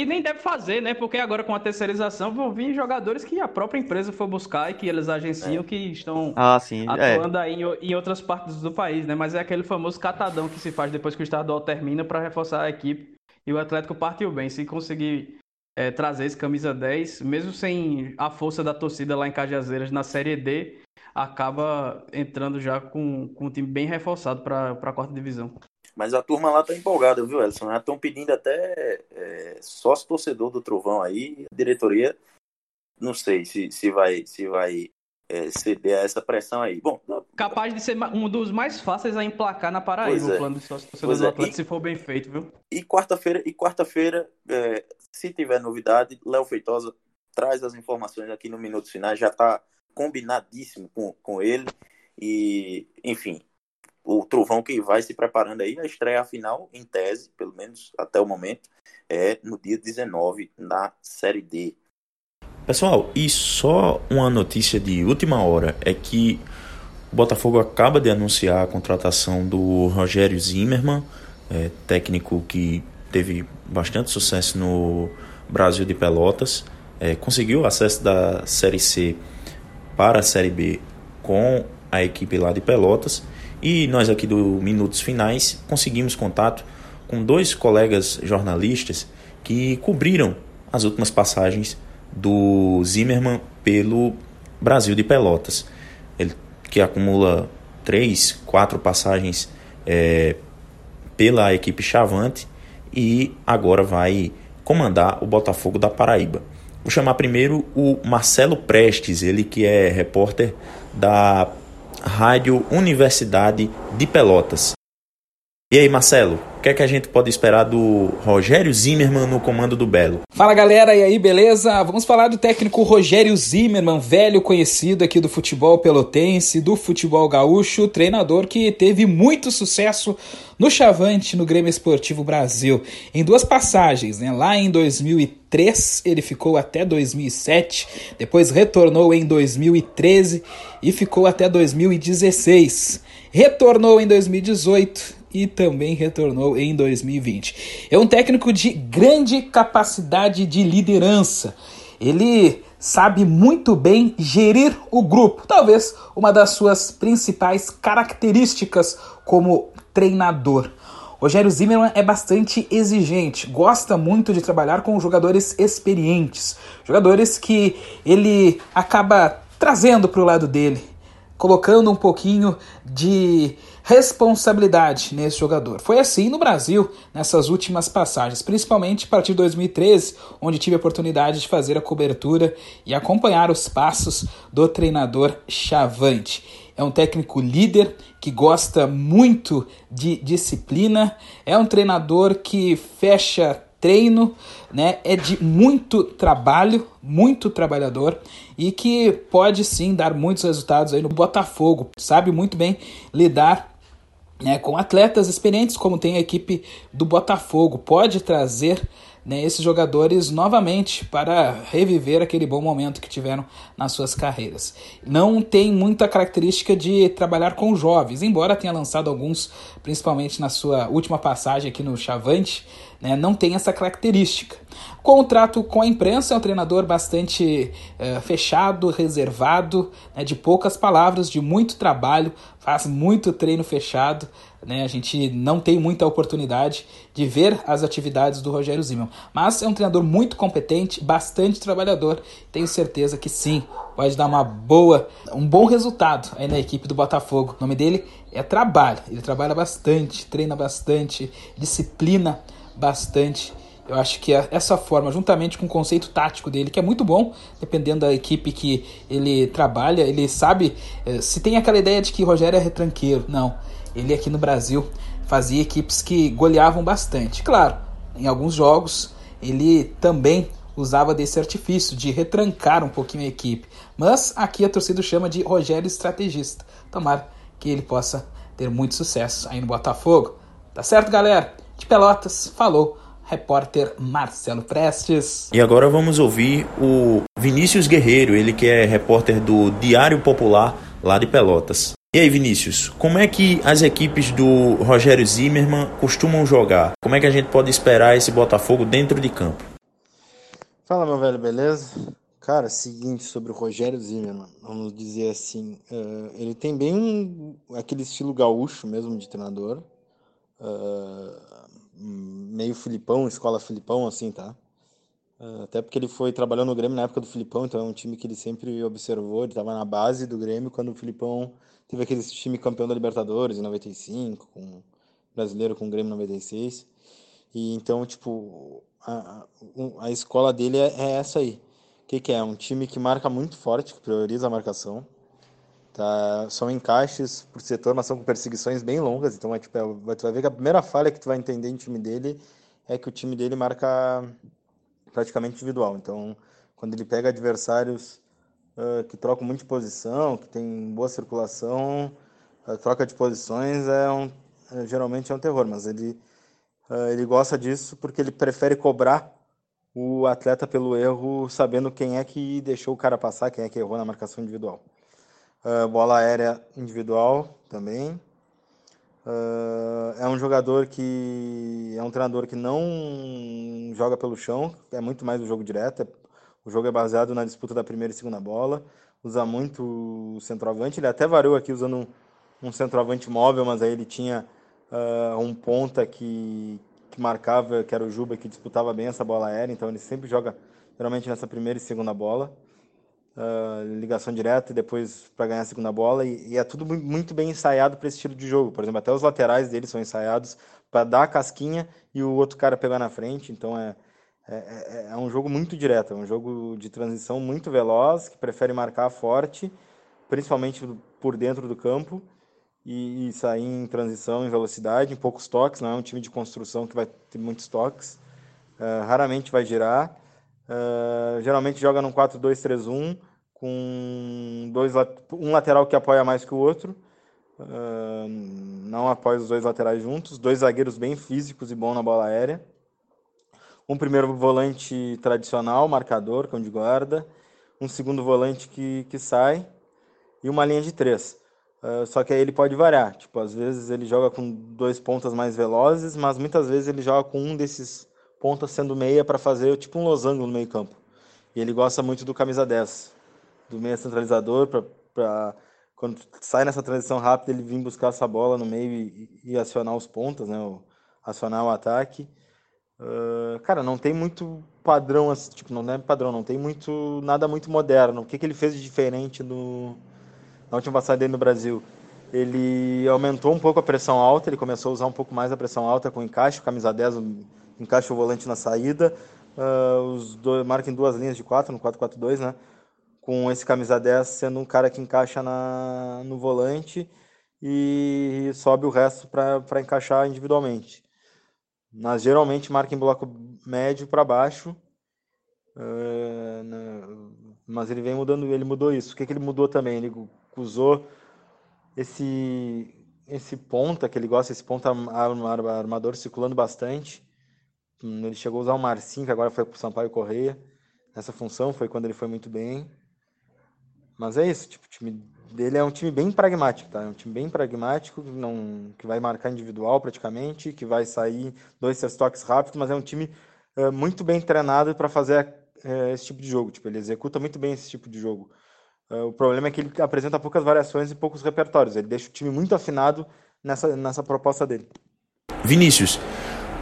E nem deve fazer, né? Porque agora com a terceirização vão vir jogadores que a própria empresa for buscar e que eles agenciam é. que estão ah, sim. atuando é. aí em, em, outras partes do país, né? Mas é aquele famoso catadão que se faz depois que o estadual termina para reforçar a equipe. E o Atlético partiu bem. Se conseguir é, trazer esse camisa 10, mesmo sem a força da torcida lá em Cajazeiras na Série D, acaba entrando já com, com um time bem reforçado para a quarta divisão. Mas a turma lá tá empolgada, viu, Edson? Já estão pedindo até é, sócio torcedor do Trovão aí, a diretoria, não sei se, se vai, se vai é, ceder a essa pressão aí. Bom, Capaz de ser um dos mais fáceis a emplacar na Paraíba, é. o plano de sócio torcedor do é. Atlético, se for bem feito, viu? E quarta-feira, e quarta-feira, é, se tiver novidade, Léo Feitosa traz as informações aqui no Minutos Finais, já está combinadíssimo com, com ele. E, enfim, o Trovão que vai se preparando aí, a estreia final, em tese, pelo menos até o momento, é no dia 19 na Série D. Pessoal, e só uma notícia de última hora é que o Botafogo acaba de anunciar a contratação do Rogério Zimmermann, é, técnico que teve bastante sucesso no Brasil de Pelotas, é, conseguiu acesso da Série C para a Série B com a equipe lá de Pelotas e nós aqui do Minutos Finais conseguimos contato com dois colegas jornalistas que cobriram as últimas passagens do Zimmermann pelo Brasil de Pelotas. Ele que acumula três, quatro passagens é, pela equipe Chavante e agora vai comandar o Botafogo da Paraíba. Vou chamar primeiro o Marcelo Prestes, ele que é repórter da Rádio Universidade de Pelotas. E aí, Marcelo, o que é que a gente pode esperar do Rogério Zimmermann no comando do Belo? Fala galera, e aí, beleza? Vamos falar do técnico Rogério Zimmermann, velho conhecido aqui do futebol pelotense, do futebol gaúcho, treinador que teve muito sucesso no Chavante, no Grêmio Esportivo Brasil, em duas passagens, né? Lá em 2003, ele ficou até 2007, depois retornou em 2013 e ficou até 2016. Retornou em 2018 e também retornou em 2020. É um técnico de grande capacidade de liderança. Ele sabe muito bem gerir o grupo, talvez uma das suas principais características como treinador. Rogério Zimmermann é bastante exigente, gosta muito de trabalhar com jogadores experientes, jogadores que ele acaba trazendo para o lado dele, colocando um pouquinho de responsabilidade nesse jogador. Foi assim no Brasil nessas últimas passagens, principalmente a partir de 2013, onde tive a oportunidade de fazer a cobertura e acompanhar os passos do treinador Chavante. É um técnico líder que gosta muito de disciplina, é um treinador que fecha treino, né? É de muito trabalho, muito trabalhador e que pode sim dar muitos resultados aí no Botafogo. Sabe muito bem lidar né, com atletas experientes, como tem a equipe do Botafogo. Pode trazer né, esses jogadores novamente para reviver aquele bom momento que tiveram nas suas carreiras. Não tem muita característica de trabalhar com jovens, embora tenha lançado alguns, principalmente na sua última passagem aqui no Chavante, né, não tem essa característica. Contrato com a imprensa é um treinador bastante uh, fechado, reservado, né, de poucas palavras, de muito trabalho, faz muito treino fechado. Né, a gente não tem muita oportunidade de ver as atividades do Rogério Zimmermann. Mas é um treinador muito competente, bastante trabalhador. Tenho certeza que sim, pode dar uma boa, um bom resultado aí na equipe do Botafogo. O nome dele é Trabalho. Ele trabalha bastante, treina bastante, disciplina bastante. Eu acho que é essa forma, juntamente com o conceito tático dele, que é muito bom, dependendo da equipe que ele trabalha, ele sabe. Eh, se tem aquela ideia de que Rogério é retranqueiro, não. Ele aqui no Brasil fazia equipes que goleavam bastante. Claro, em alguns jogos ele também usava desse artifício de retrancar um pouquinho a equipe. Mas aqui a torcida chama de Rogério estrategista. Tomara que ele possa ter muito sucesso aí no Botafogo. Tá certo, galera? De Pelotas, falou repórter Marcelo Prestes. E agora vamos ouvir o Vinícius Guerreiro, ele que é repórter do Diário Popular lá de Pelotas. E aí, Vinícius, como é que as equipes do Rogério Zimmermann costumam jogar? Como é que a gente pode esperar esse Botafogo dentro de campo? Fala, meu velho, beleza? Cara, seguinte sobre o Rogério Zimmermann, vamos dizer assim, uh, ele tem bem um, aquele estilo gaúcho mesmo de treinador, uh, meio Filipão, escola Filipão, assim, tá? Uh, até porque ele foi trabalhando no Grêmio na época do Filipão, então é um time que ele sempre observou, ele estava na base do Grêmio quando o Filipão teve aquele time campeão da Libertadores em 95, com brasileiro com o Grêmio em 96. E então, tipo, a, a escola dele é, é essa aí. O que, que é? Um time que marca muito forte, que prioriza a marcação. Tá? São encaixes por setor, mas são com perseguições bem longas. Então, é, tipo, é, tu vai ver que a primeira falha que tu vai entender em time dele é que o time dele marca praticamente individual. Então, quando ele pega adversários uh, que trocam muito de posição, que tem boa circulação, a troca de posições é um, é, geralmente é um terror, mas ele, uh, ele gosta disso porque ele prefere cobrar o atleta pelo erro, sabendo quem é que deixou o cara passar, quem é que errou na marcação individual. Uh, bola aérea individual também. Uh, é um jogador que é um treinador que não joga pelo chão, é muito mais o jogo direto. É, o jogo é baseado na disputa da primeira e segunda bola. Usa muito o centroavante. Ele até variou aqui usando um, um centroavante móvel, mas aí ele tinha uh, um ponta que, que marcava, que era o Juba, que disputava bem essa bola aérea. Então ele sempre joga geralmente nessa primeira e segunda bola ligação direta e depois para ganhar a segunda bola. E, e é tudo muito bem ensaiado para esse estilo de jogo. Por exemplo, até os laterais dele são ensaiados para dar a casquinha e o outro cara pegar na frente. Então é, é, é, é, um jogo muito direto, é um jogo de transição muito veloz, que prefere marcar forte, principalmente por dentro do campo. e, e, sair em transição, em velocidade, em poucos toques. Não é um time de construção que vai ter muitos toques. Uh, raramente vai girar. Uh, geralmente joga num 4-2-3-1 com dois, um lateral que apoia mais que o outro. Uh, não apoia os dois laterais juntos. Dois zagueiros bem físicos e bons na bola aérea. Um primeiro volante tradicional, marcador, cão de guarda. Um segundo volante que, que sai. E uma linha de três. Uh, só que aí ele pode variar. Tipo, às vezes ele joga com dois pontas mais velozes, mas muitas vezes ele joga com um desses pontas sendo meia para fazer tipo um losango no meio campo. E ele gosta muito do camisa 10, do meia centralizador, para quando sai nessa transição rápida ele vir buscar essa bola no meio e, e acionar os pontas, né? O, acionar o ataque. Uh, cara, não tem muito padrão, tipo, não é padrão, não tem muito nada muito moderno. O que, que ele fez de diferente no, na última passagem dele no Brasil? Ele aumentou um pouco a pressão alta, ele começou a usar um pouco mais a pressão alta com encaixe, camisa 10, encaixa o volante na saída, uh, os dois, marca em duas linhas de quatro, no 4-4-2, né? Com esse camisa 10 sendo um cara que encaixa na, no volante e sobe o resto para encaixar individualmente. Mas geralmente marca em bloco médio para baixo. Uh? Mas ele vem mudando, ele mudou isso. O que, que ele mudou também? Ele usou esse esse ponta que ele gosta, esse ponta armador circulando bastante ele chegou a usar o Marcinho, que agora foi para o Sampaio Correia. Nessa função foi quando ele foi muito bem. Mas é isso, tipo, o time dele é um time bem pragmático, tá? É um time bem pragmático, não, que vai marcar individual praticamente, que vai sair dois, três toques rápidos, mas é um time é, muito bem treinado para fazer é, esse tipo de jogo. Tipo, ele executa muito bem esse tipo de jogo. É, o problema é que ele apresenta poucas variações e poucos repertórios. Ele deixa o time muito afinado nessa, nessa proposta dele. Vinícius,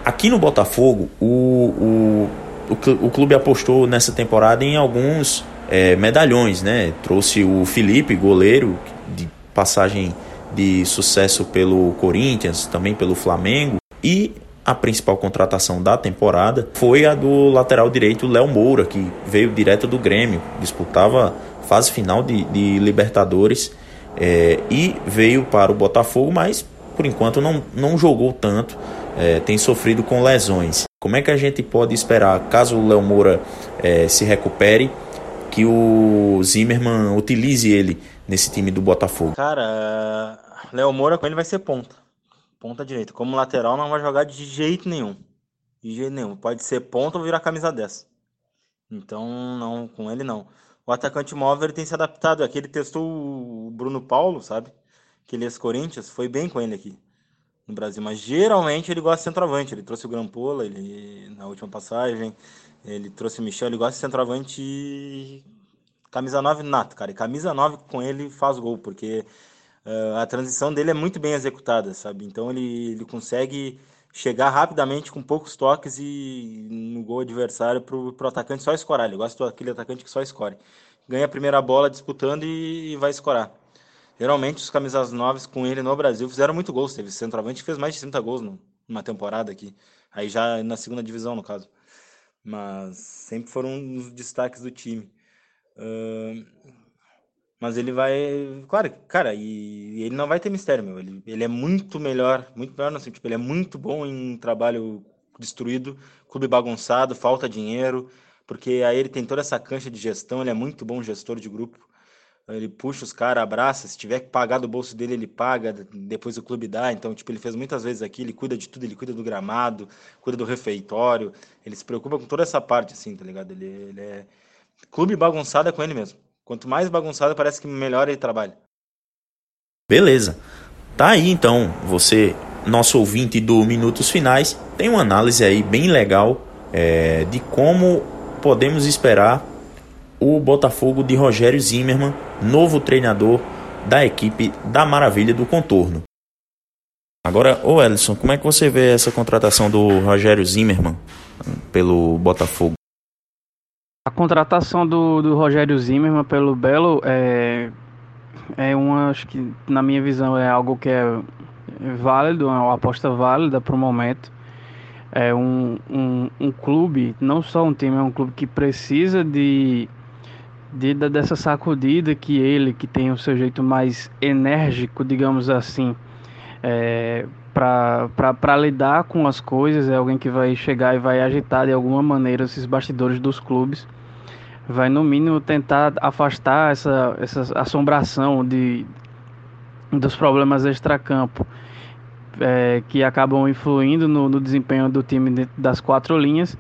Aqui no Botafogo, o, o, o, clube apostou nessa temporada em alguns é, medalhões, né? Trouxe o Felipe, goleiro, de passagem de sucesso pelo Corinthians, também pelo Flamengo. E a principal contratação da temporada foi a do lateral direito Léo Moura, que veio direto do Grêmio, disputava fase final de, de Libertadores é, e veio para o Botafogo, mas por enquanto não, não jogou tanto é, tem sofrido com lesões. Como é que a gente pode esperar, caso o Léo Moura é, se recupere, que o Zimmermann utilize ele nesse time do Botafogo? Cara, Léo Moura com ele vai ser ponta. Ponta direita. Como lateral não vai jogar de jeito nenhum. De jeito nenhum. Pode ser ponta ou virar camisa 10. Então, não, com ele não. O atacante móvel ele tem se adaptado. Aqui ele testou o Bruno Paulo, sabe? Que ele é Corinthians. Foi bem com ele aqui no Brasil, mas geralmente ele gosta de centroavante. Ele trouxe o Grampola, ele na última passagem, ele trouxe o Michel, ele gosta de centroavante camisa 9 nato, cara. E camisa 9 com ele faz gol, porque uh, a transição dele é muito bem executada, sabe? Então ele, ele consegue chegar rapidamente com poucos toques e no gol adversário pro, pro atacante só escorar. Ele gosta daquele atacante que só escore. Ganha a primeira bola disputando e, e vai escorar. Geralmente os camisas novas com ele no Brasil fizeram muito gols. Teve centroavante que fez mais de 30 gols numa temporada aqui. Aí já na segunda divisão, no caso. Mas sempre foram dos destaques do time. Uh, mas ele vai. Claro, cara, e, e, ele não vai ter mistério, meu. Ele, ele é muito melhor, muito melhor, assim, tipo, ele é muito bom em trabalho destruído, clube bagunçado, falta dinheiro, porque aí ele tem toda essa cancha de gestão, ele é muito bom gestor de grupo. Ele puxa os caras, abraça. Se tiver que pagar do bolso dele, ele paga. Depois o clube dá. Então, tipo, ele fez muitas vezes aqui. Ele cuida de tudo. Ele cuida do gramado, cuida do refeitório. Ele se preocupa com toda essa parte, assim, tá ligado? Ele, ele é. Clube bagunçado é com ele mesmo. Quanto mais bagunçado, parece que melhor ele trabalha. Beleza. Tá aí então, você, nosso ouvinte do Minutos Finais, tem uma análise aí bem legal é, de como podemos esperar o Botafogo de Rogério Zimmermann, novo treinador da equipe da Maravilha do Contorno. Agora, ô Ellison, como é que você vê essa contratação do Rogério Zimmermann pelo Botafogo? A contratação do, do Rogério Zimmermann pelo Belo é, é uma, acho que na minha visão é algo que é válido, é uma aposta válida para o momento. É um, um, um clube, não só um time, é um clube que precisa de de, dessa sacudida que ele, que tem o seu jeito mais enérgico, digamos assim, é, para lidar com as coisas, é alguém que vai chegar e vai agitar de alguma maneira esses bastidores dos clubes, vai no mínimo tentar afastar essa, essa assombração de, dos problemas extracampo é, que acabam influindo no, no desempenho do time das quatro linhas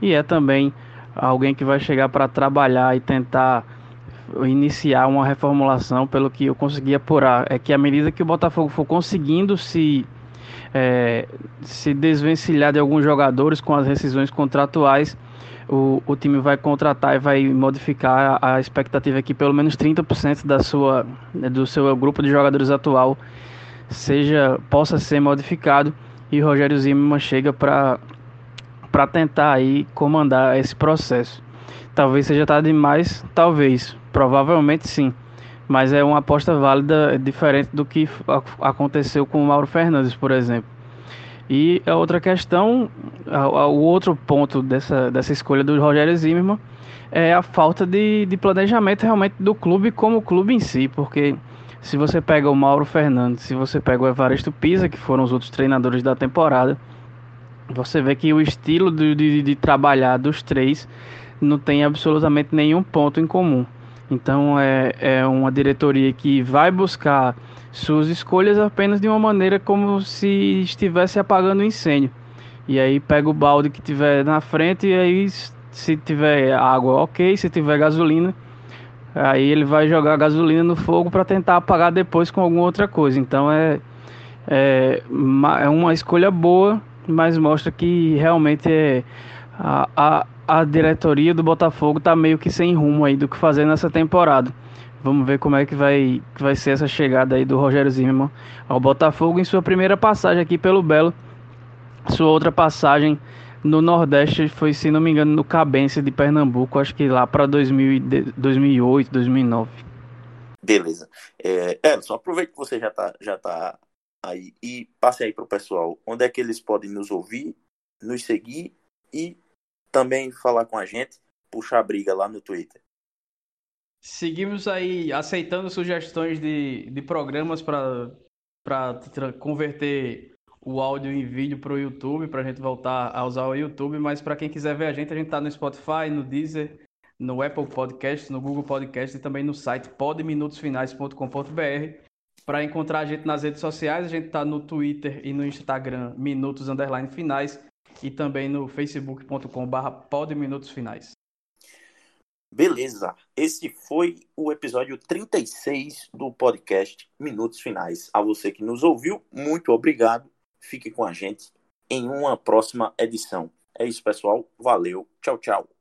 e é também alguém que vai chegar para trabalhar e tentar iniciar uma reformulação, pelo que eu consegui apurar, é que à medida que o Botafogo for conseguindo se é, se desvencilhar de alguns jogadores com as rescisões contratuais, o, o time vai contratar e vai modificar a, a expectativa é que pelo menos 30% da sua, do seu grupo de jogadores atual seja possa ser modificado. E Rogério Zimmermann chega para para tentar aí comandar esse processo. Talvez seja tarde demais, talvez, provavelmente sim, mas é uma aposta válida diferente do que aconteceu com o Mauro Fernandes, por exemplo. E a outra questão, o outro ponto dessa, dessa escolha do Rogério Zimmermann é a falta de, de planejamento realmente do clube como clube em si, porque se você pega o Mauro Fernandes, se você pega o Evaristo Pisa, que foram os outros treinadores da temporada, você vê que o estilo de, de, de trabalhar dos três não tem absolutamente nenhum ponto em comum. Então é, é uma diretoria que vai buscar suas escolhas apenas de uma maneira como se estivesse apagando o incêndio. E aí pega o balde que tiver na frente e aí se tiver água, ok, se tiver gasolina, aí ele vai jogar gasolina no fogo para tentar apagar depois com alguma outra coisa. Então é, é, é uma escolha boa mas mostra que realmente é a, a, a diretoria do Botafogo está meio que sem rumo aí do que fazer nessa temporada. Vamos ver como é que vai, que vai ser essa chegada aí do Rogério Zimmermann ao Botafogo em sua primeira passagem aqui pelo Belo. Sua outra passagem no Nordeste foi, se não me engano, no Cabense de Pernambuco, acho que lá para 2008, 2009. Beleza. É, só aproveita que você já está já tá aí e passe aí para o pessoal onde é que eles podem nos ouvir, nos seguir e também falar com a gente, puxar a briga lá no Twitter. Seguimos aí aceitando sugestões de, de programas para converter o áudio em vídeo para o YouTube, para a gente voltar a usar o YouTube. Mas para quem quiser ver a gente, a gente está no Spotify, no Deezer, no Apple Podcast, no Google Podcast e também no site podminutosfinais.com.br. Para encontrar a gente nas redes sociais, a gente está no Twitter e no Instagram Minutos Underline Finais e também no podminutosfinais. Beleza, esse foi o episódio 36 do podcast Minutos Finais. A você que nos ouviu, muito obrigado. Fique com a gente em uma próxima edição. É isso, pessoal. Valeu. Tchau, tchau.